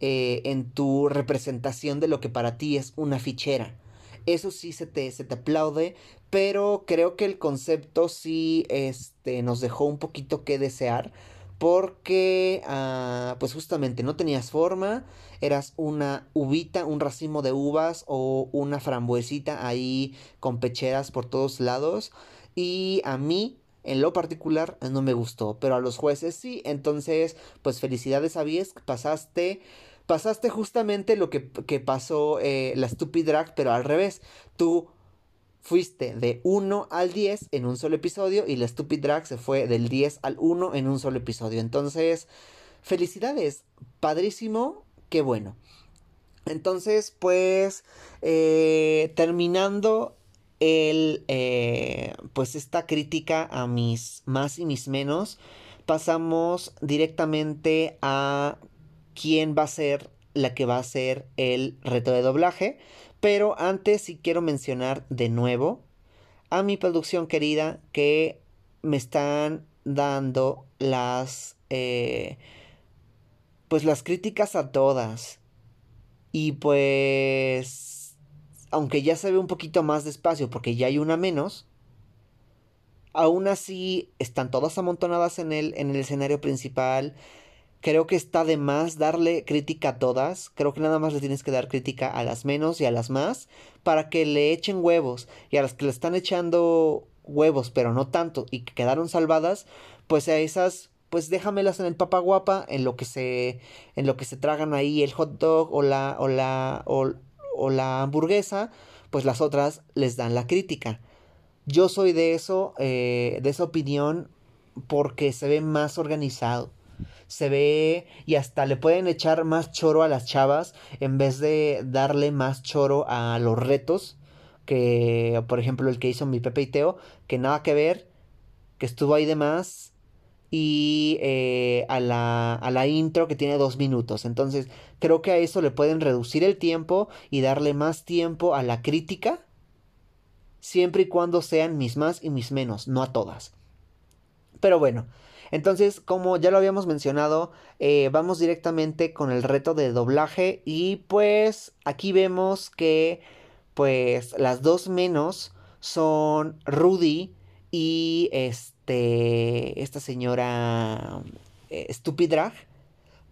eh, en tu representación de lo que para ti es una fichera. Eso sí se te, se te aplaude, pero creo que el concepto sí este, nos dejó un poquito que desear porque ah, pues justamente no tenías forma, eras una uvita, un racimo de uvas o una frambuesita ahí con pecheras por todos lados y a mí en lo particular no me gustó, pero a los jueces sí, entonces pues felicidades a Viesk, pasaste pasaste justamente lo que, pasó eh, la Stupid Drag, pero al revés. Tú fuiste de 1 al 10 en un solo episodio y la Stupid Drag se fue del 10 al 1 en un solo episodio. Entonces, felicidades, padrísimo, qué bueno. Entonces, pues, eh, terminando el, eh, pues esta crítica a mis más y mis menos, pasamos directamente a quién va a ser la que va a ser el reto de doblaje. Pero antes sí quiero mencionar de nuevo a mi producción querida que me están dando las eh, pues las críticas a todas y pues aunque ya se ve un poquito más despacio porque ya hay una menos Aún así, están todas amontonadas en el, en el escenario principal. Creo que está de más darle crítica a todas. Creo que nada más le tienes que dar crítica a las menos y a las más para que le echen huevos. Y a las que le están echando huevos, pero no tanto, y que quedaron salvadas, pues a esas, pues déjamelas en el papa guapa, en lo que se, en lo que se tragan ahí el hot dog o la, o la, o, la hamburguesa, pues las otras les dan la crítica. Yo soy de eso, eh, de esa opinión, porque se ve más organizado se ve y hasta le pueden echar más choro a las chavas en vez de darle más choro a los retos que por ejemplo el que hizo mi Pepe y Teo que nada que ver que estuvo ahí de más y eh, a, la, a la intro que tiene dos minutos. Entonces creo que a eso le pueden reducir el tiempo y darle más tiempo a la crítica siempre y cuando sean mis más y mis menos no a todas. Pero bueno entonces, como ya lo habíamos mencionado, eh, vamos directamente con el reto de doblaje y pues aquí vemos que pues las dos menos son Rudy y este esta señora eh, Stupidrag,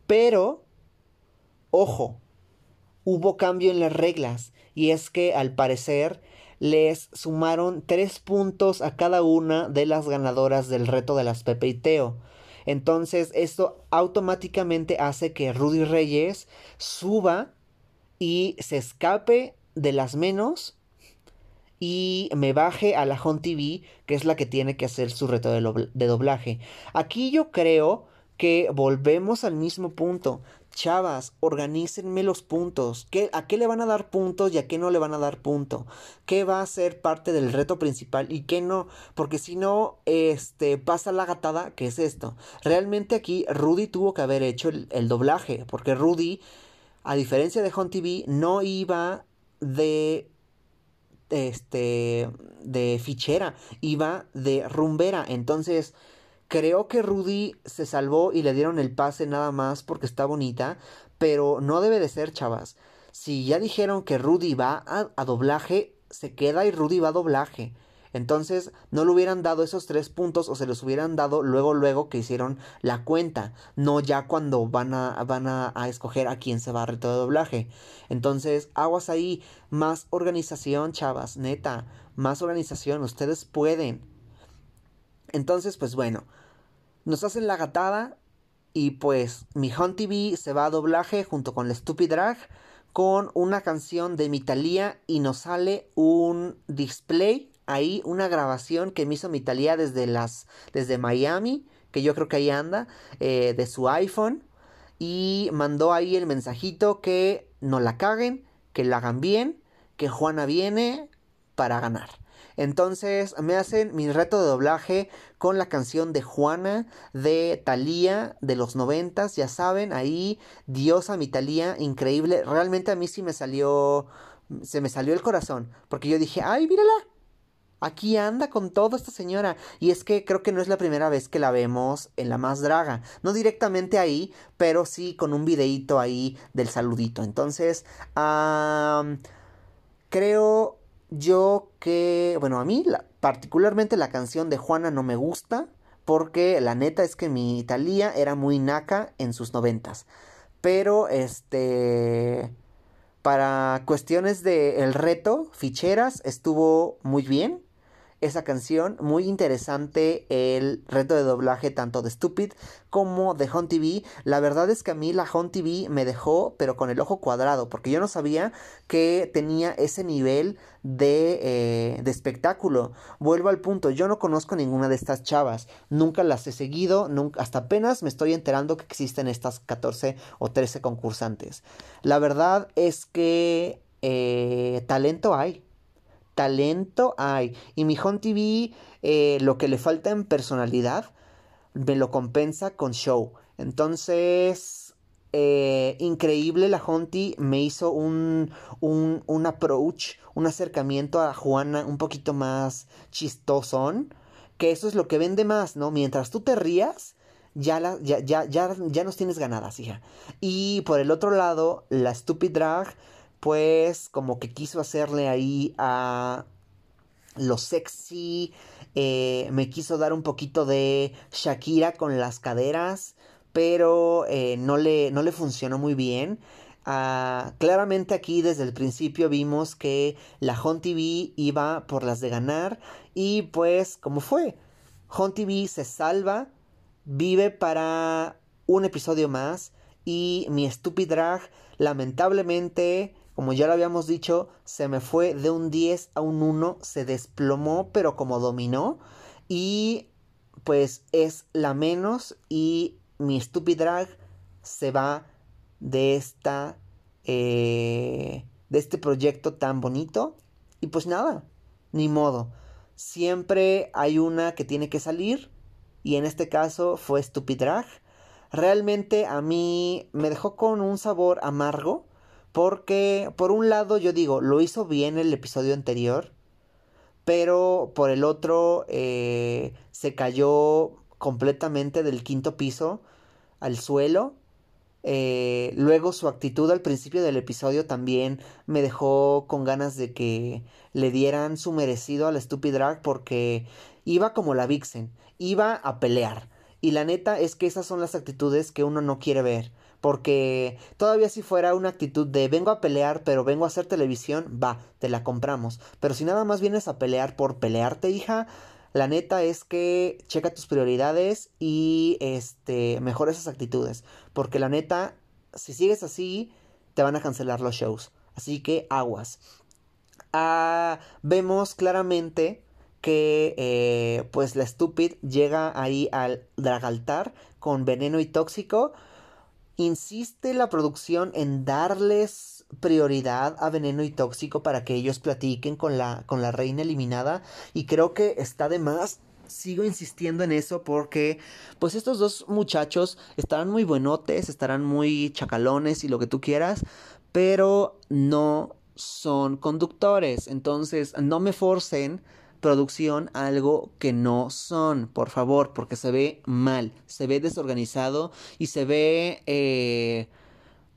pero ojo, hubo cambio en las reglas y es que al parecer les sumaron tres puntos a cada una de las ganadoras del reto de las Pepe y Teo. Entonces esto automáticamente hace que Rudy Reyes suba y se escape de las menos y me baje a la Home TV, que es la que tiene que hacer su reto de, doblaje. Aquí yo creo que volvemos al mismo punto. Chavas, organícenme los puntos. ¿Qué, ¿A qué le van a dar puntos y a qué no le van a dar punto? ¿Qué va a ser parte del reto principal y qué no? Porque si no, este, pasa la gatada, que es esto. Realmente aquí Rudy tuvo que haber hecho el, doblaje, porque Rudy, a diferencia de Hunt TV, no iba de este de fichera, iba de rumbera. Entonces, Creo que Rudy se salvó y le dieron el pase nada más porque está bonita, pero no debe de ser, chavas. Si ya dijeron que Rudy va a, doblaje, se queda y Rudy va a doblaje. Entonces no le hubieran dado esos tres puntos o se los hubieran dado luego, luego que hicieron la cuenta. No ya cuando van a, van a, a escoger a quién se va a reto de doblaje. Entonces, aguas ahí. Más organización, chavas. Neta. Más organización. Ustedes pueden. Entonces, pues bueno. Nos hacen la gatada y pues mi Hunt TV se va a doblaje junto con la Stupid Drag con una canción de Mitalia y nos sale un display ahí, una grabación que me hizo Mitalia desde las desde Miami, que yo creo que ahí anda, eh, de su iPhone y mandó ahí el mensajito que no la caguen, que la hagan bien, que Juana viene para ganar. Entonces me hacen mi reto de doblaje con la canción de Juana de Thalía de los noventas, ya saben, ahí diosa mi Thalía, increíble. Realmente a mí sí me salió, se me salió el corazón, porque yo dije, ay, mírala, Aquí anda con todo esta señora. Y es que creo que no es la primera vez que la vemos en La Más Draga. No directamente ahí, pero sí con un videíto ahí del saludito. Entonces, creo yo que, bueno, a mí particularmente la canción de Juana no me gusta porque la neta es que mi Italia era muy naca en sus noventas. Pero este para cuestiones de el reto, ficheras estuvo muy bien esa canción. Muy interesante el reto de doblaje tanto de Stupid como de Hunt TV. La verdad es que a mí la Hunt TV me dejó pero con el ojo cuadrado porque yo no sabía que tenía ese nivel de, eh, de espectáculo. Vuelvo al punto, yo no conozco ninguna de estas chavas. Nunca las he seguido, nunca, hasta apenas me estoy enterando que existen estas 14 o 13 concursantes. La verdad es que eh, talento hay talento hay. Y mi Home TV, eh, lo que le falta en personalidad, me lo compensa con show. Entonces, eh, increíble la Honti me hizo un, un, un, approach, un acercamiento a Juana un poquito más chistosón. Que eso es lo que vende más, ¿no? Mientras tú te rías, ya, la, ya, ya, ya, ya nos tienes ganadas, hija. Y por el otro lado, la Stupid Drag pues como que quiso hacerle ahí a lo sexy, eh, me quiso dar un poquito de Shakira con las caderas, pero eh, no, le, no le funcionó muy bien. Ah, claramente aquí desde el principio vimos que la Hon TV iba por las de ganar y pues como fue, Hon TV se salva, vive para un episodio más y mi Stupid Drag lamentablemente como ya lo habíamos dicho, se me fue de un 10 a un 1, se desplomó, pero como dominó. Y pues es la menos y mi Stupid Drag se va de esta... Eh, de este proyecto tan bonito. Y pues nada, ni modo. Siempre hay una que tiene que salir. Y en este caso fue Stupid Drag. Realmente a mí me dejó con un sabor amargo porque, por un lado, yo digo, lo hizo bien el episodio anterior, pero por el otro, eh, se cayó completamente del quinto piso al suelo. Eh, luego su actitud al principio del episodio también me dejó con ganas de que le dieran su merecido a la Stupid Drag porque iba como la Vixen, iba a pelear. Y la neta es que esas son las actitudes que uno no quiere ver. Porque todavía si fuera una actitud de vengo a pelear, pero vengo a hacer televisión, va, te la compramos. Pero si nada más vienes a pelear por pelearte, hija, la neta es que checa tus prioridades y este mejora esas actitudes. Porque la neta, si sigues así, te van a cancelar los shows. Así que aguas. Ah, vemos claramente que eh, pues la Stupid llega ahí al dragaltar con veneno y tóxico Insiste la producción en darles prioridad a Veneno y Tóxico para que ellos platiquen con la, con la reina eliminada. Y creo que está de más sigo insistiendo en eso porque pues estos dos muchachos estarán muy buenotes, estarán muy chacalones y lo que tú quieras, pero no son conductores, entonces no me forcen producción algo que no son, por favor, porque se ve mal, se ve desorganizado y se ve, eh,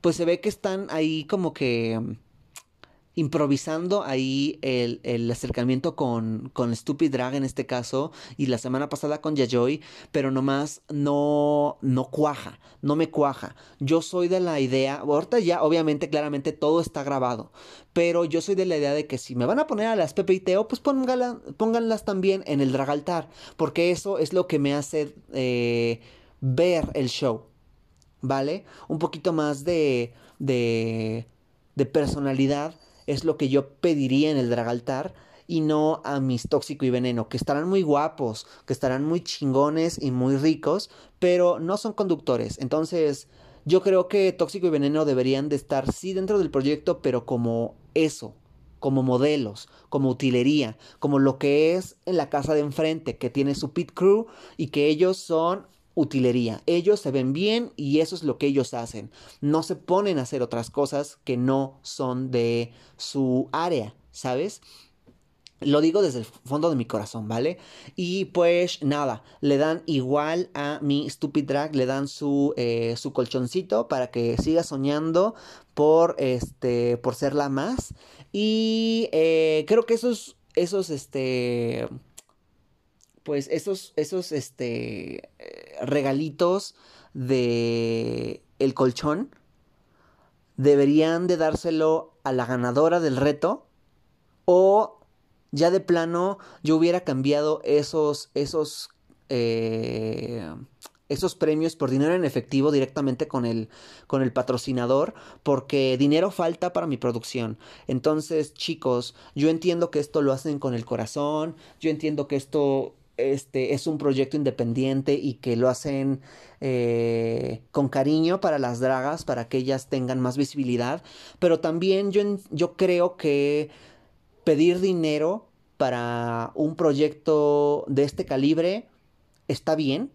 pues se ve que están ahí como que improvisando ahí el, acercamiento con, con Stupid Drag en este caso y la semana pasada con Yayoi, pero nomás no, no cuaja, no me cuaja. Yo soy de la idea, ahorita ya obviamente claramente todo está grabado, pero yo soy de la idea de que si me van a poner a las Pepe y Teo, pues pónganlas, también en el Dragaltar, porque eso es lo que me hace eh, ver el show, ¿vale? Un poquito más de, de, de personalidad es lo que yo pediría en el Dragaltar y no a mis tóxico y veneno, que estarán muy guapos, que estarán muy chingones y muy ricos, pero no son conductores. Entonces, yo creo que tóxico y veneno deberían de estar sí dentro del proyecto, pero como eso, como modelos, como utilería, como lo que es en la casa de enfrente, que tiene su pit crew y que ellos son utilería. Ellos se ven bien y eso es lo que ellos hacen. No se ponen a hacer otras cosas que no son de su área, ¿sabes? Lo digo desde el fondo de mi corazón, ¿vale? Y pues nada, le dan igual a mi Stupid Drag, le dan su, eh, su colchoncito para que siga soñando por, este, por ser la más. Y eh, creo que esos, esos, este, pues esos, esos este, regalitos de el colchón deberían de dárselo a la ganadora del reto o ya de plano yo hubiera cambiado esos, esos, eh, esos premios por dinero en efectivo directamente con el, con el patrocinador porque dinero falta para mi producción. Entonces, chicos, yo entiendo que esto lo hacen con el corazón, yo entiendo que esto este es un proyecto independiente y que lo hacen eh, con cariño para las dragas, para que ellas tengan más visibilidad. Pero también yo, yo creo que pedir dinero para un proyecto de este calibre está bien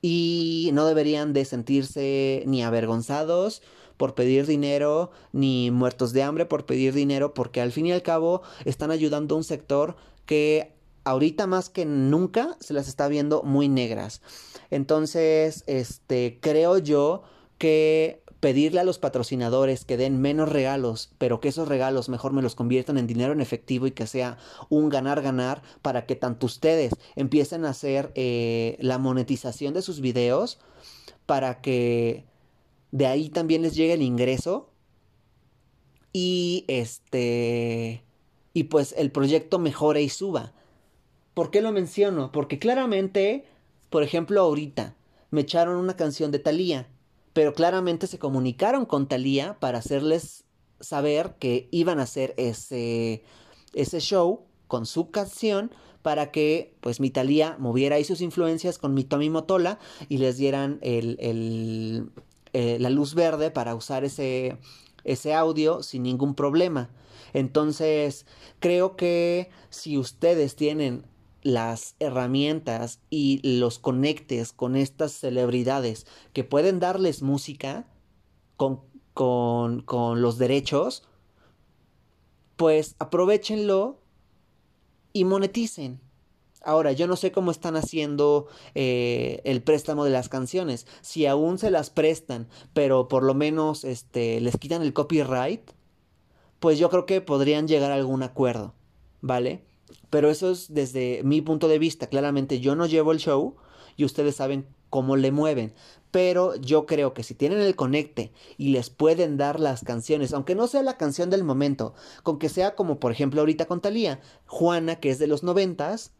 y no deberían de sentirse ni avergonzados por pedir dinero ni muertos de hambre por pedir dinero porque al fin y al cabo están ayudando a un sector que ahorita más que nunca se las está viendo muy negras. Entonces, este, creo yo que pedirle a los patrocinadores que den menos regalos, pero que esos regalos mejor me los conviertan en dinero en efectivo y que sea un ganar-ganar para que tanto ustedes empiecen a hacer eh, la monetización de sus videos, para que de ahí también les llegue el ingreso y este y pues el proyecto mejore y suba. ¿Por qué lo menciono? Porque claramente, por ejemplo, ahorita me echaron una canción de Thalía pero claramente se comunicaron con Thalía para hacerles saber que iban a hacer ese, ese show con su canción para que pues mi Thalía moviera ahí sus influencias con mi Tommy Motola y les dieran el, el, eh, la luz verde para usar ese, ese audio sin ningún problema. Entonces, creo que si ustedes tienen las herramientas y los conectes con estas celebridades que pueden darles música con, con, con los derechos, pues aprovechenlo y moneticen. Ahora, yo no sé cómo están haciendo eh, el préstamo de las canciones. Si aún se las prestan, pero por lo menos este, les quitan el copyright, pues yo creo que podrían llegar a algún acuerdo, ¿vale? Pero eso es desde mi punto de vista. Claramente yo no llevo el show y ustedes saben cómo le mueven. Pero yo creo que si tienen el conecte y les pueden dar las canciones, aunque no sea la canción del momento, con que sea como por ejemplo ahorita con Talía, Juana, que es de los noventas,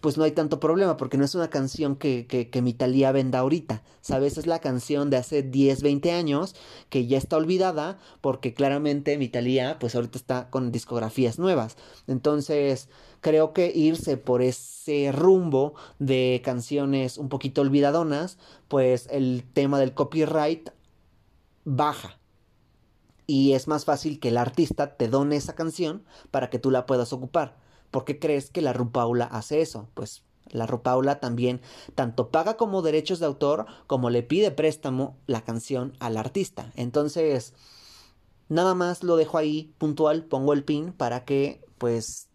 pues no hay tanto problema porque no es una canción que, que, que mi Talía venda ahorita, ¿sabes? Es la canción de hace 10, 20 años que ya está olvidada porque claramente mi Talía pues ahorita está con discografías nuevas. Entonces creo que irse por ese rumbo de canciones un poquito olvidadonas, pues el tema del copyright baja. Y es más fácil que el artista te done esa canción para que tú la puedas ocupar. ¿Por qué crees que la Rupaula hace eso? Pues la Rupaula también tanto paga como derechos de autor como le pide préstamo la canción al artista. Entonces, nada más lo dejo ahí puntual, pongo el pin para que pues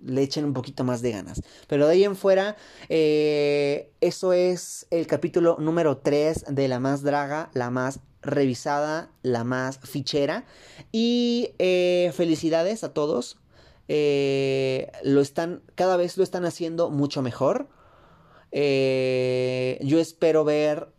le echen un poquito más de ganas. Pero de ahí en fuera, eh, eso es el capítulo número 3 de La Más Draga, la más revisada, la más fichera. Y eh, felicidades a todos. Eh, lo están, cada vez lo están haciendo mucho mejor. yo espero ver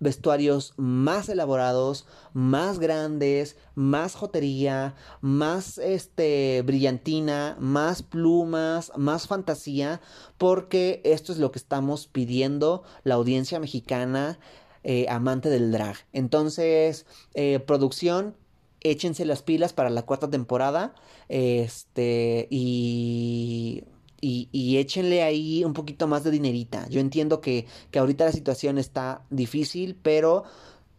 vestuarios más elaborados, más grandes, más jotería, más este brillantina, más plumas, más fantasía, porque esto es lo que estamos pidiendo la audiencia mexicana eh, amante del drag. Entonces, eh, producción, échense las pilas para la cuarta temporada. Este, y y, échenle ahí un poquito más de dinerita. Yo entiendo que, que ahorita la situación está difícil, pero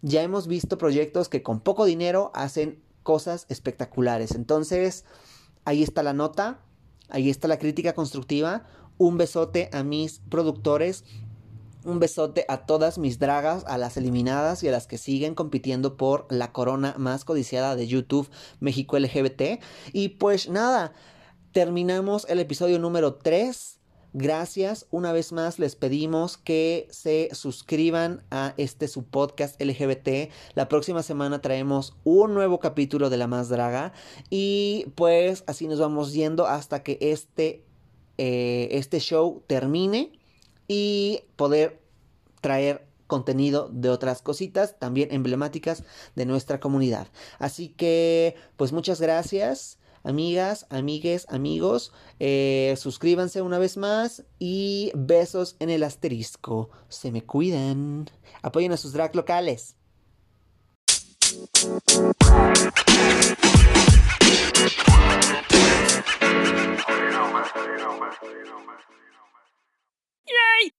ya hemos visto proyectos que con poco dinero hacen cosas espectaculares. Entonces, ahí está la nota, ahí está la crítica constructiva. Un besote a mis productores. Un besote a todas mis dragas, a las eliminadas y a las que siguen compitiendo por la corona más codiciada de YouTube México LGBT. Y pues nada, terminamos el episodio número 3. Gracias. Una vez más les pedimos que se suscriban a este su podcast LGBT. La próxima semana traemos un nuevo capítulo de La Más Draga. Y pues así nos vamos yendo hasta que este, eh, este show termine y poder traer contenido de otras cositas también emblemáticas de nuestra comunidad. Así que, pues muchas gracias, amigas, amigues, amigos. Eh, suscríbanse una vez más y besos en el asterisco. Se me cuidan. Apoyen a sus drag locales. Yay!